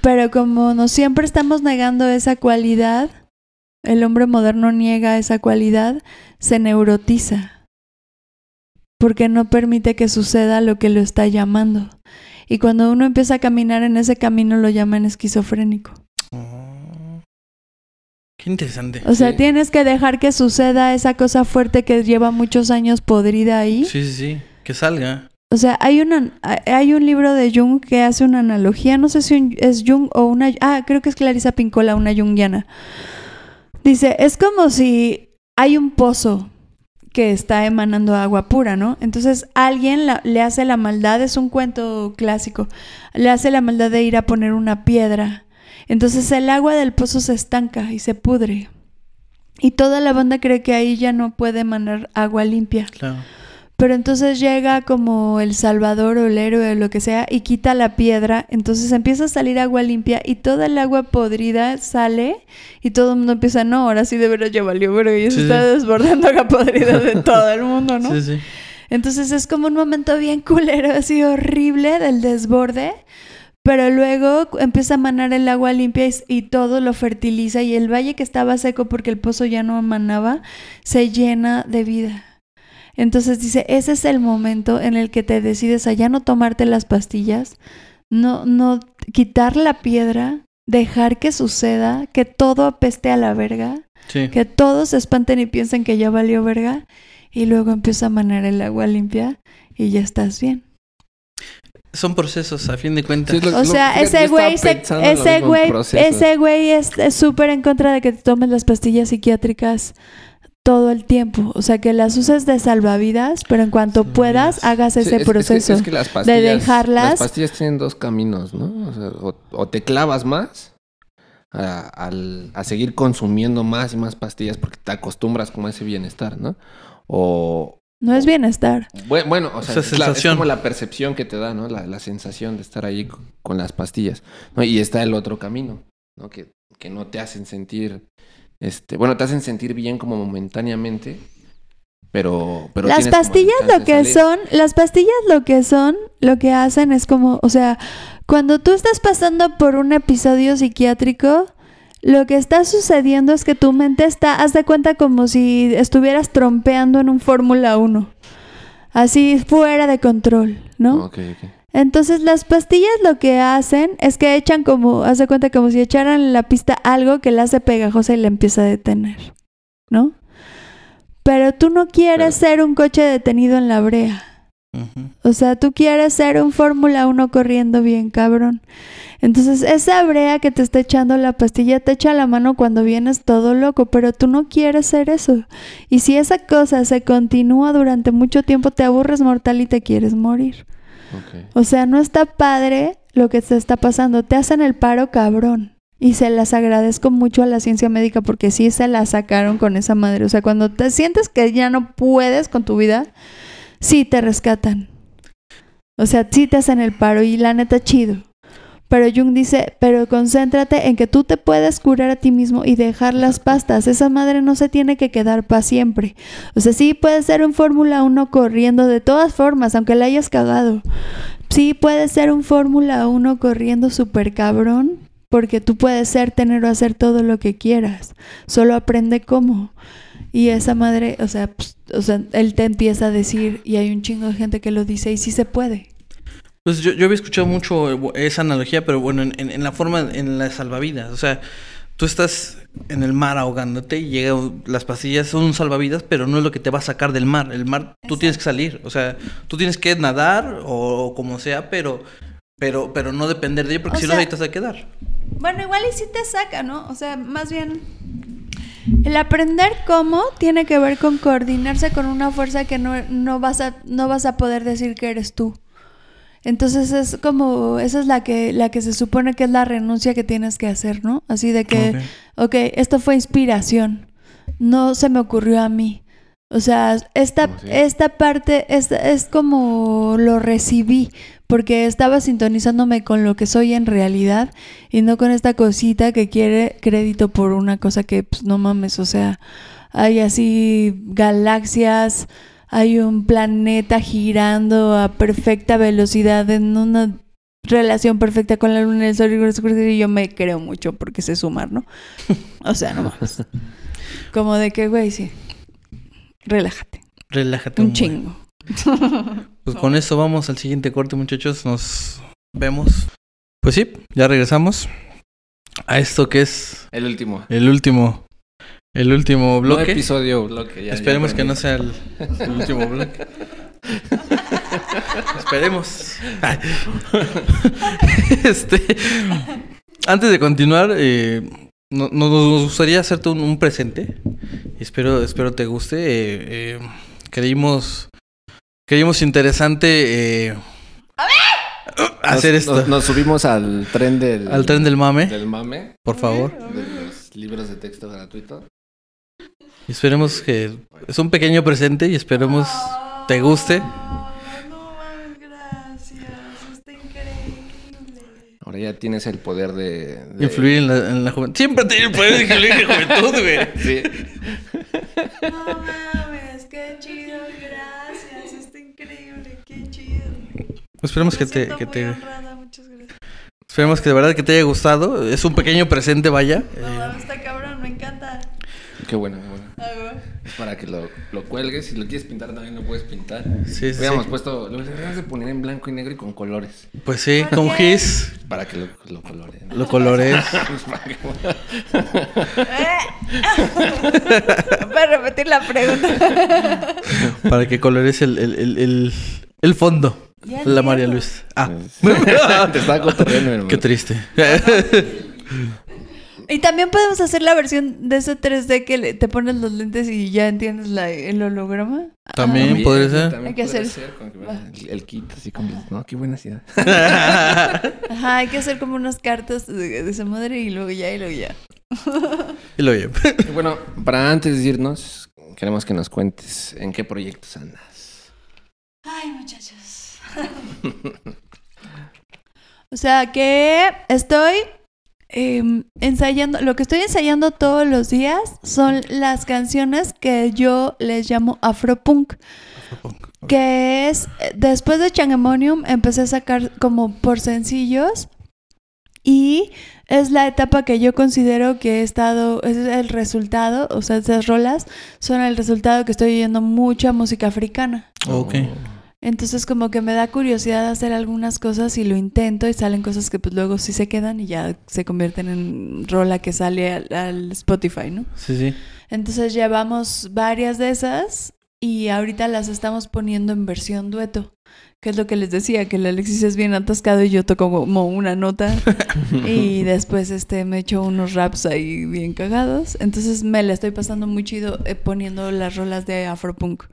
Pero como no siempre estamos negando esa cualidad, el hombre moderno niega esa cualidad, se neurotiza. Porque no permite que suceda lo que lo está llamando. Y cuando uno empieza a caminar en ese camino lo llaman esquizofrénico. Oh. Qué interesante. O sea, Sí. tienes que dejar que suceda esa cosa fuerte que lleva muchos años podrida ahí. Sí, sí, sí. Que salga. O sea, hay, una, hay un libro de Jung que hace una analogía, no sé si es Jung o una... Ah, creo que es Clarisa Pincola, una jungiana. Dice, es como si hay un pozo que está emanando agua pura, ¿no? Entonces alguien le hace la maldad, es un cuento clásico, le hace la maldad de ir a poner una piedra. Entonces el agua del pozo se estanca y se pudre. Y toda la banda cree que ahí ya no puede emanar agua limpia. Claro. Pero entonces llega como el salvador o el héroe o lo que sea y quita la piedra, entonces empieza a salir agua limpia y toda el agua podrida sale y todo el mundo empieza, no, ahora sí de veras ya valió, pero ya se Sí, está sí. desbordando agua podrida de todo el mundo, ¿no? Sí, sí. Entonces es como un momento bien culero, así horrible del desborde, pero luego empieza a manar el agua limpia y, y todo lo fertiliza y el valle que estaba seco porque el pozo ya no manaba, se llena de vida. Entonces dice, ese es el momento en el que te decides a ya no tomarte las pastillas, no, no quitar la piedra, dejar que suceda, que todo apeste a la verga, Sí. que todos se espanten y piensen que ya valió verga y luego empieza a manar el agua limpia y ya estás bien. Son procesos, a fin de cuentas. Sí, lo- O sea, ese güey, se- ese güey, ese güey es es súper en contra de que te tomes las pastillas psiquiátricas todo el tiempo. O sea, que las uses de salvavidas, pero en cuanto puedas, hagas Sí, ese es- es que- proceso. Es que, las pastillas, dejarlas- Las pastillas tienen dos caminos, ¿no? O, sea, o- o te clavas más a, al- a seguir consumiendo más y más pastillas porque te acostumbras como a ese bienestar, ¿no? O... No es bienestar. bue- Bueno, o sea, Esa es, la- es como la percepción que te da, ¿no? La, la sensación de estar ahí con, con las pastillas. ¿no? Y está el otro camino, ¿no? Que, que no te hacen sentir... Este, bueno, te hacen sentir bien como momentáneamente, pero... pero las pastillas lo que son, las pastillas lo que son, lo que hacen es como, o sea, cuando tú estás pasando por un episodio psiquiátrico, lo que está sucediendo es que tu mente está, haz de cuenta como si estuvieras trompeando en un Fórmula 1. Así fuera de control, ¿no? Entonces las pastillas lo que hacen es que echan como, haz de cuenta como si echaran en la pista algo que la hace pegajosa y la empieza a detener, ¿no? Pero tú no quieres Pero- ser un coche detenido en la brea. O sea, tú quieres ser un Fórmula 1 corriendo bien, cabrón. Entonces, esa brea que te está echando la pastilla te echa la mano cuando vienes todo loco, pero tú no quieres ser eso. Y si esa cosa se continúa durante mucho tiempo, te aburres mortal y te quieres morir. O sea, no está padre lo que te está pasando. Te hacen el paro cabrón. Y se las agradezco mucho a la ciencia médica porque sí se la sacaron con esa madre. O sea, cuando te sientes que ya no puedes con tu vida, sí te rescatan. O sea, sí te hacen el paro y la neta chido. Pero Jung dice, pero concéntrate en que tú te puedes curar a ti mismo y dejar las pastas. Esa madre no se tiene que quedar para siempre. O sea, sí puedes ser un Fórmula 1 corriendo de todas formas, aunque la hayas cagado. Sí puedes ser un Fórmula 1 corriendo súper cabrón, porque tú puedes ser, tener o hacer todo lo que quieras. Solo aprende cómo. Y esa madre, o sea, pues, o sea, él te empieza a decir, y hay un chingo de gente que lo dice, y sí se puede. Pues yo, yo había escuchado mucho esa analogía, pero bueno, en, en- en la forma, en la salvavidas. O sea, tú estás en el mar ahogándote y llega las pastillas son salvavidas, pero no es lo que te va a sacar del mar. El mar tú tienes que salir, o sea, tú tienes que nadar o, como sea, pero pero pero no depender de ello porque O si no ahí te vas a quedar. Bueno, igual y sí te saca, ¿no? O sea, más bien el aprender cómo tiene que ver con coordinarse con una fuerza que no, no vas a no vas a poder decir que eres tú. Entonces es como esa es la que la que se supone que es la renuncia que tienes que hacer, ¿no? Así de que ok, esto fue inspiración. No se me ocurrió a mí. O sea, esta, esta parte esta, es como lo recibí, porque estaba sintonizándome con lo que soy en realidad y no con esta cosita que quiere crédito por una cosa que, pues, no mames, o sea, hay así galaxias, hay un planeta girando a perfecta velocidad en una relación perfecta con la luna y el sol y yo me creo mucho porque sé sumar, ¿no? O sea, no mames. Como de que, güey, sí. Relájate. Relájate Un chingo. Pues con eso vamos al siguiente corte, muchachos. Nos vemos. Pues sí, ya regresamos a esto que es El último. el último el último No bloque. episodio, bloque. ya- Esperemos ya que no sea el, el último bloque. Esperemos. Este, antes de continuar, eh, no- no- nos gustaría hacerte un, un presente. Espero, espero te guste. Eh, eh, creímos, creímos interesante eh, hacer Nos- esto. Nos, nos subimos al tren del... Al tren del mame, Del mame. por favor. De los libros de texto gratuito. Y Esperemos que es un pequeño presente y esperemos te guste. No mames, gracias. Está increíble. Ahora ya tienes el poder de... de- Influir en la, en la juventud. Siempre tiene el poder de influir en la juventud, güey. Sí. No mames, qué chido, gracias. Está increíble, qué chido. Esperemos que te, que muy te, honrada, muchas gracias. esperemos que de verdad que te haya gustado. Es un pequeño presente, vaya. No Eh, mames, está cabrón, me encanta. Qué bueno, qué bueno. Es para que lo, lo cuelgues. Si lo quieres pintar también lo puedes pintar. sí, sí. puesto... Lo deberíamos de poner en blanco y negro y con colores. Pues sí, ¿Por con qué? Gis, Para que lo, lo colores. lo colores. ¿Puedes repetir la pregunta? para que colores el, el, el, el, el fondo. Ya La María. Luis. Ah, Te estaba cotorreando, qué triste. Y también podemos hacer la versión de ese 3D que le- te pones los lentes y ya entiendes la- el holograma. También. También, podría ser. también Hay que podría hacer- ser, como que, Va. el, el kit así como... No, qué buena idea. Ajá, hay que hacer como unas cartas de, de esa madre y luego ya, y luego ya. y lo oye. Y bueno, para antes de irnos, queremos que nos cuentes en qué proyectos andas. Ay, muchachos. o sea que estoy em, ensayando, lo que estoy ensayando todos los días son las canciones que yo les llamo afropunk. Que es, después de Changemonium empecé a sacar como por sencillos y es la etapa que yo considero que he estado, es el resultado, o sea, esas rolas son el resultado que estoy oyendo mucha música africana. Ok. Entonces como que me da curiosidad hacer algunas cosas y lo intento y salen cosas que pues luego sí se quedan y ya se convierten en rola que sale al, al Spotify, ¿no? Sí, sí. Entonces llevamos varias de esas y ahorita las estamos poniendo en versión dueto. Que es lo que les decía, que el Alexis es bien atascado y yo toco como una nota y después este me echo unos raps ahí bien cagados. Entonces me la estoy pasando muy chido eh, poniendo las rolas de Afropunk.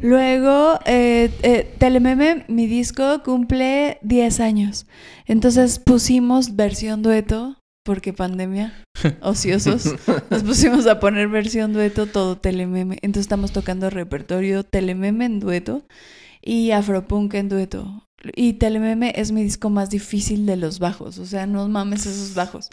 Luego, eh, eh, Telememe, mi disco, cumple 10 años. Entonces pusimos versión dueto, porque pandemia, ociosos. Nos pusimos a poner versión dueto, todo Telememe. Entonces estamos tocando repertorio Telememe en dueto y Afropunk en dueto. Y Telememe es mi disco más difícil de los bajos, o sea, no mames esos bajos.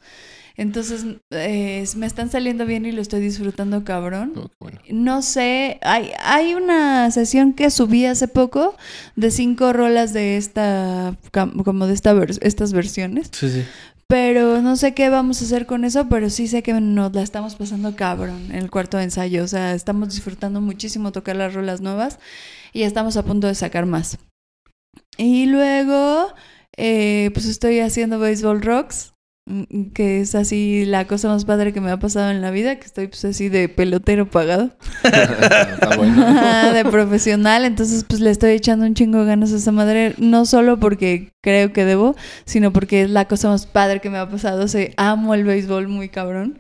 Entonces, eh, me están saliendo bien y lo estoy disfrutando cabrón. Oh, bueno. No sé, hay, hay una sesión que subí hace poco de cinco rolas de esta, como de esta estas versiones, Sí, sí. Pero no sé qué vamos a hacer con eso, pero sí sé que nos la estamos pasando cabrón en el cuarto de ensayo, o sea, estamos disfrutando muchísimo tocar las rolas nuevas y estamos a punto de sacar más. Y luego, eh, pues estoy haciendo Baseball Rocks, que es así la cosa más padre que me ha pasado en la vida, que estoy pues así de pelotero pagado, Está bueno. Ajá, de profesional, entonces pues le estoy echando un chingo de ganas a esa madre, no solo porque creo que debo, sino porque es la cosa más padre que me ha pasado, o sea, amo el béisbol muy cabrón.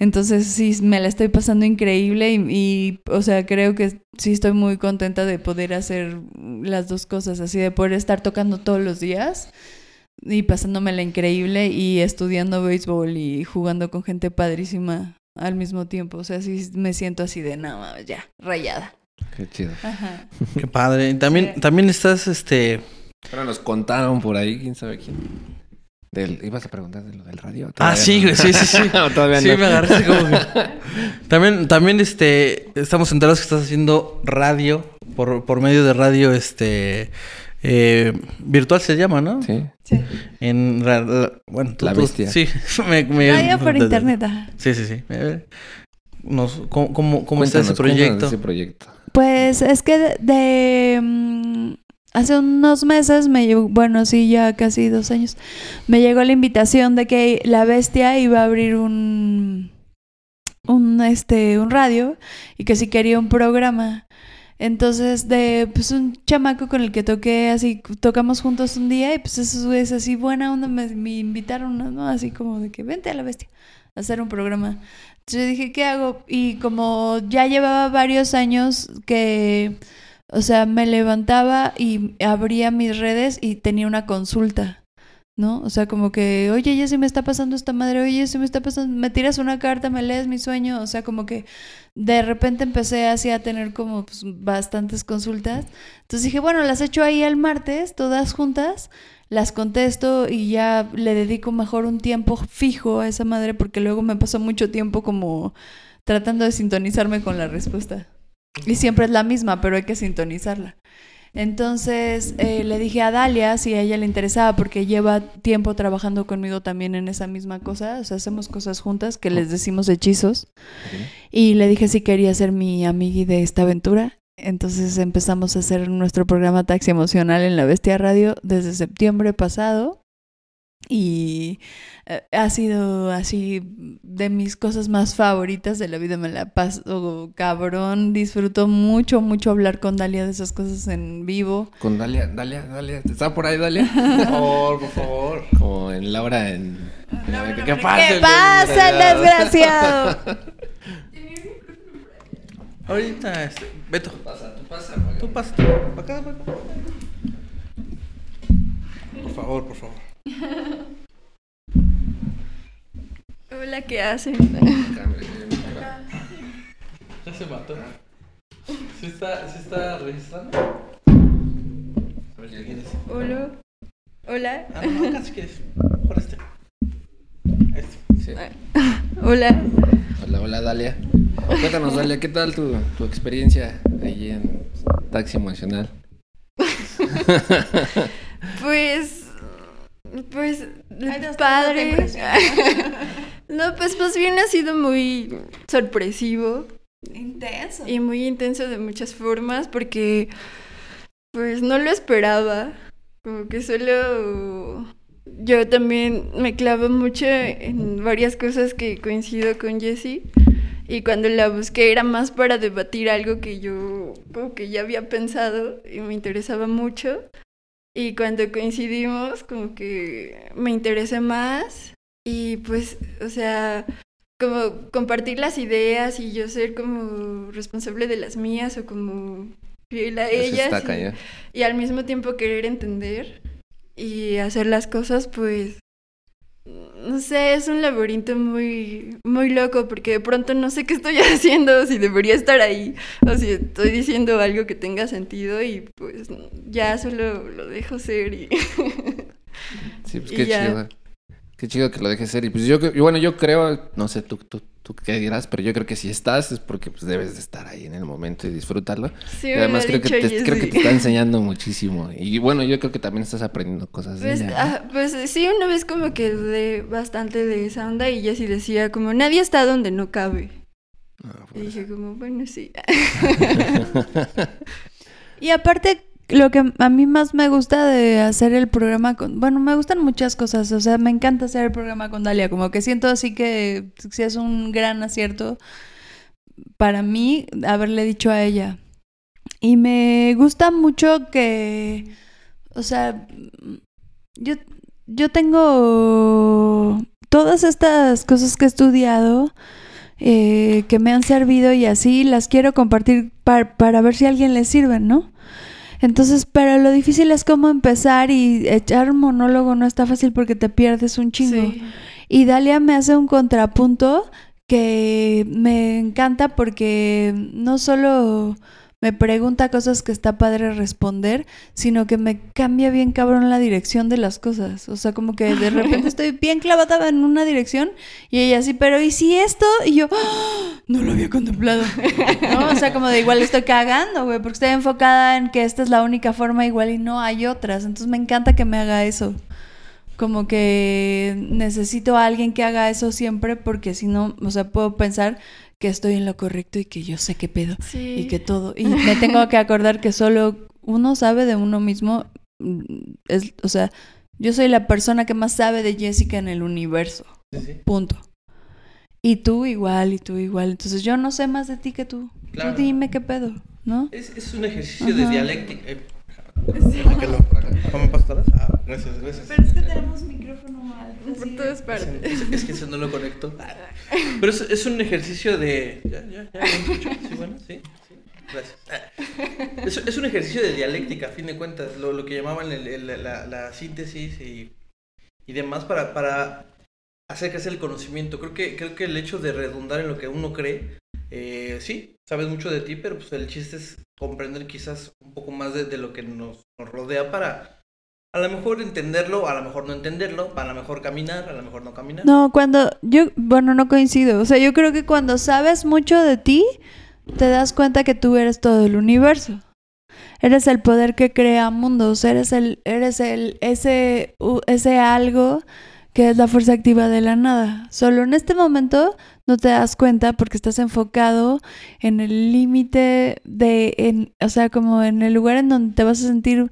Entonces sí, me la estoy pasando increíble y, y, o sea, creo que sí estoy muy contenta de poder hacer las dos cosas, así de poder estar tocando todos los días y pasándomela increíble y estudiando béisbol y jugando con gente padrísima al mismo tiempo. O sea, sí me siento así de nada, ya, rayada. Qué chido. Ajá. Qué padre. Y También, Sí. también estás, este... Pero nos contaron por ahí, quién sabe quién. Del, ¿Ibas a preguntar de lo del radio? Ah, sí, no. güey, sí, sí, sí. No, todavía Sí, no. me agarraste como que... También, también, este... Estamos enterados que estás haciendo radio, por, por medio de radio, este... eh, virtual se llama, ¿no? Sí. Sí. En... ra- la- bueno, tú- La tú- bestia. Sí. me- por internet. Sí, sí, sí. Eh, Nos, ¿Cómo, cómo, cómo está ese proyecto? ese proyecto. Pues es que de, de, mm, hace unos meses me llegó, bueno, sí, ya casi dos años, me llegó la invitación de que la bestia iba a abrir un un este un radio y que si quería un programa. Entonces, de pues un chamaco con el que toqué así, tocamos juntos un día y pues esos güeyes así buena onda me, me invitaron, ¿no? Así como de que vente a la bestia a hacer un programa. Entonces yo dije, ¿qué hago? Y como ya llevaba varios años que, o sea, me levantaba y abría mis redes y tenía una consulta, ¿no? O sea, como que, oye, ya se me está pasando esta madre, oye, se me está pasando, me tiras una carta, me lees mi sueño, o sea, como que de repente empecé así a tener como pues, bastantes consultas. Entonces dije, bueno, las echo ahí el martes, todas juntas, las contesto y ya le dedico mejor un tiempo fijo a esa madre porque luego me pasó mucho tiempo como tratando de sintonizarme con la respuesta. Y siempre es la misma, pero hay que sintonizarla. Entonces eh, le dije a Dalia si a ella le interesaba porque lleva tiempo trabajando conmigo también en esa misma cosa, o sea, hacemos cosas juntas que les decimos hechizos. Y le dije si quería ser mi amigui de esta aventura. Entonces empezamos a hacer nuestro programa Taxi Emocional en la Bestia Radio desde septiembre pasado. Y eh, ha sido así de mis cosas más favoritas de la vida. Me la paso cabrón. Disfruto mucho, mucho hablar con Dalia de esas cosas en vivo. Con Dalia, Dalia, Dalia. ¿Está por ahí, Dalia? Por favor, por favor. Como en Laura en... ¿Qué ¿Qué pasa? el pasa, el desgraciado? Ahorita, este, Beto, Pasa, tú pasa. tú pasa, tú, acá, para acá. Por favor, por favor. Hola, ¿qué hacen? Ya se mató. ¿Sí está, sí está registrando? A ver Hola. Hola. Ah, no, este. Este. Sí. Hola. Hola, hola, Dalia. Cuéntanos, Dalia, ¿qué tal tu, tu experiencia ahí en Taxi Emocional? Pues. Pues. Padre. no pues más bien ha sido muy sorpresivo Intenso. y muy intenso de muchas formas porque. Pues no lo esperaba. Como que solo. Yo también me clavo mucho en varias cosas que coincido con Jessie. Y cuando la busqué era más para debatir algo que yo como que ya había pensado y me interesaba mucho. Y cuando coincidimos, como que me interesé más. Y pues, o sea, como compartir las ideas y yo ser como responsable de las mías o como fiel a ellas. y- y al mismo tiempo querer entender y hacer las cosas, pues, no sé, es un laberinto muy, muy loco porque de pronto no sé qué estoy haciendo, si debería estar ahí o si estoy diciendo algo que tenga sentido y pues ya solo lo dejo ser y... Sí, pues Y qué ya. chido. Qué chido que lo dejes ser. Y pues yo, yo- bueno, yo creo, no sé tú, tú, tú qué dirás, pero yo creo que si estás es porque pues debes de estar ahí en el momento y disfrutarlo. Sí, Y además creo que, te, creo que te está enseñando muchísimo. Y bueno, yo creo que también estás aprendiendo cosas de Pues, ella. ¿no? ah, pues sí, una vez como que dudé bastante de esa onda y Jessie decía como nadie está donde no cabe. Ah, Y pues. dije como, bueno, sí. Y aparte, lo que a mí más me gusta de hacer el programa con... Bueno, me gustan muchas cosas, o sea, me encanta hacer el programa con Dalia, como que siento así que sí es un gran acierto para mí haberle dicho a ella. Y me gusta mucho que, o sea, yo, yo tengo todas estas cosas que he estudiado eh, que me han servido y así las quiero compartir par- para ver si a alguien le sirven, ¿no? Entonces, pero lo difícil es cómo empezar y echar monólogo no está fácil porque te pierdes un chingo. Sí. Y Dalia me hace un contrapunto que me encanta porque no solo me pregunta cosas que está padre responder, sino que me cambia bien cabrón la dirección de las cosas. O sea, como que de repente estoy bien clavada en una dirección y ella así, pero ¿y si esto? Y yo, ¡Ah! no lo había contemplado. ¿No? O sea, como de igual estoy cagando, güey, porque estoy enfocada en que esta es la única forma igual y no hay otras. Entonces me encanta que me haga eso como que necesito a alguien que haga eso siempre porque si no, o sea, puedo pensar que estoy en lo correcto y que yo sé qué pedo Sí. y que todo y me tengo que acordar que solo uno sabe de uno mismo mm, es, o sea, yo soy la persona que más sabe de Jessica en el universo. Sí, sí. Punto. Y tú igual, y tú igual. Entonces yo no sé más de ti que tú. Claro. Tú dime qué pedo, ¿no? Es, es un ejercicio de Déjalo. ¿Cómo pastoras? Ah, gracias, gracias. tenemos micrófono Por todas partes. Es, es que eso no lo conecto. Pero es, es un ejercicio de. ¿Ya, ya, ya? ¿Me escucho? Sí, bueno, sí. sí. Gracias. Ah. Es, es un ejercicio de dialéctica, a fin de cuentas. Lo, lo que llamaban el- el- la, la síntesis y, y demás para, para hacer crecer el conocimiento. Creo que, creo que el hecho de redundar en lo que uno cree, eh, sí, sabes mucho de ti, pero pues el chiste es comprender quizás un poco más de, lo que nos, rodea para. A lo mejor entenderlo, a lo mejor no entenderlo, a lo mejor caminar, a lo mejor no caminar. No, cuando yo, bueno, no coincido. O sea, yo creo que cuando sabes mucho de ti, te das cuenta que tú eres todo el universo. Eres el poder que crea mundos, eres el, eres el, ese, ese algo que es la fuerza activa de la nada. Solo en este momento no te das cuenta porque estás enfocado en el límite de, en, o sea, como en el lugar en donde te vas a sentir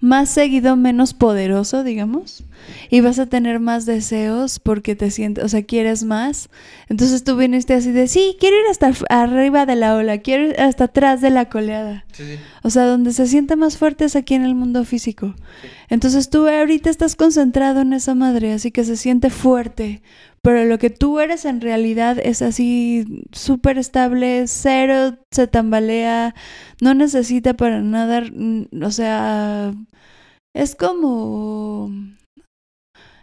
más seguido, menos poderoso, digamos y vas a tener más deseos porque te sientes, o sea, quieres más. Entonces tú viniste así de, sí, quiero ir hasta arriba de la ola, quiero ir hasta atrás de la coleada. Sí, sí. O sea, donde se siente más fuerte es aquí en el mundo físico. Entonces tú ahorita estás concentrado en esa madre, así que se siente fuerte. Pero lo que tú eres en realidad es así súper estable, cero se tambalea, no necesita para nada, mm, o sea, es como...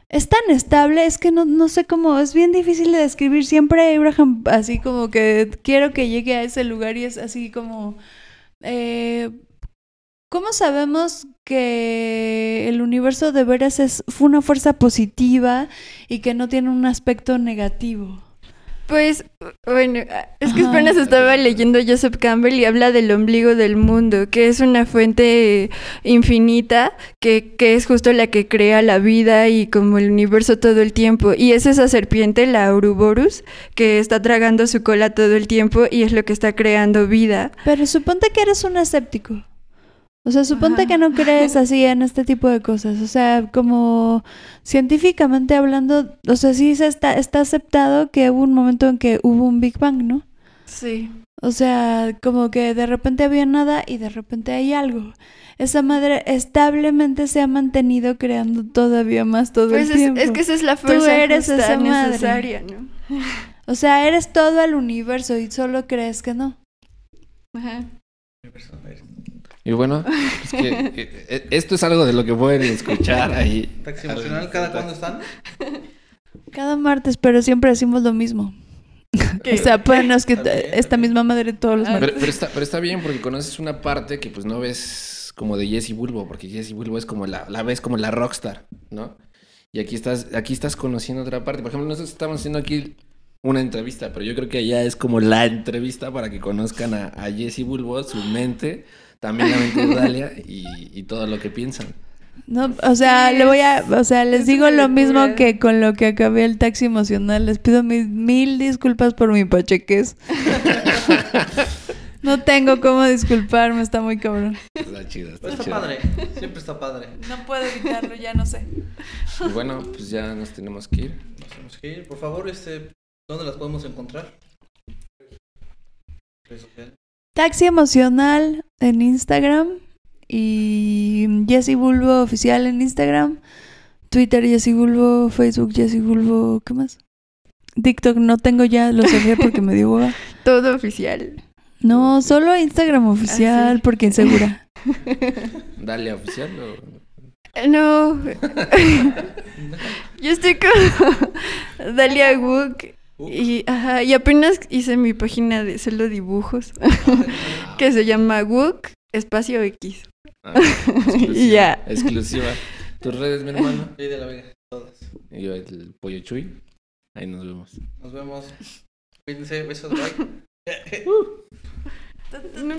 Es tan estable, es que no, no sé cómo, es bien difícil de describir. Siempre Abraham, así como que quiero que llegue a ese lugar y es así como... eh, ¿Cómo sabemos que el universo de veras es, fue una fuerza positiva y que no tiene un aspecto negativo? Pues, bueno, es que apenas estaba leyendo Joseph Campbell y habla del ombligo del mundo, que es una fuente infinita, que, que es justo la que crea la vida y como el universo todo el tiempo. Y es esa serpiente, la Ouroboros, que está tragando su cola todo el tiempo y es lo que está creando vida. Pero suponte que eres un escéptico. O sea, suponte Ajá. que no crees así en este tipo de cosas. O sea, como científicamente hablando, o sea, sí se está, está aceptado que hubo un momento en que hubo un Big Bang, ¿no? Sí. O sea, como que de repente había nada y de repente hay algo. Esa madre establemente se ha mantenido creando todavía más todo Pues el es, tiempo. es que esa es la fuerza eres justa esa madre. necesaria, ¿no? O sea, eres todo el universo y solo crees que no. Ajá. Y bueno, es que eh, eh, esto es algo de lo que pueden escuchar ahí. Taxi emocional, ¿cada cuándo están? Cada martes, pero siempre decimos lo mismo. ¿Qué? O sea, pues no es que esta misma madre todos los Ah. martes. Pero, pero está, pero está bien porque conoces una parte que pues no ves como de Jessie Bulbo, porque Jessie Bulbo es como la, la ves como la rockstar, ¿no? Y aquí estás, aquí estás conociendo otra parte. Por ejemplo, nosotros estamos haciendo aquí una entrevista, pero yo creo que allá es como la entrevista para que conozcan a, a Jessie Bulbo, su mente, también la mente de Dalia y, y todo lo que piensan. No, o sea, Sí, le voy a, o sea, les es digo lo mismo que con lo que acabé el taxi emocional. Les pido mil, mil disculpas por mi pacheques. No tengo cómo disculparme, está muy cabrón. Está chido, está, está chido. padre. Siempre está padre. No puedo evitarlo, ya no sé. Y bueno, pues ya nos tenemos que ir. Nos tenemos que ir. Por favor, este, ¿dónde las podemos encontrar? Taxi emocional en Instagram y Jessy Bulbo oficial en Instagram, Twitter Jessy Bulbo, Facebook Jessy Bulbo, ¿qué más? TikTok no tengo ya, lo cerré porque me dio hueva. Todo oficial. No, solo Instagram oficial sí. porque insegura. Dale oficial o. No. Yo estoy con Dalia Wook. Y, ajá, y apenas hice mi página de solo dibujos. que se llama Wook Espacio X. Ah, exclusiva, Y ya. Exclusiva. Tus redes, mi hermano. Sí, de la Vega. Todas. Y yo, el pollo chuy. Ahí nos vemos. Nos vemos. Cuídense. Besos. Bye.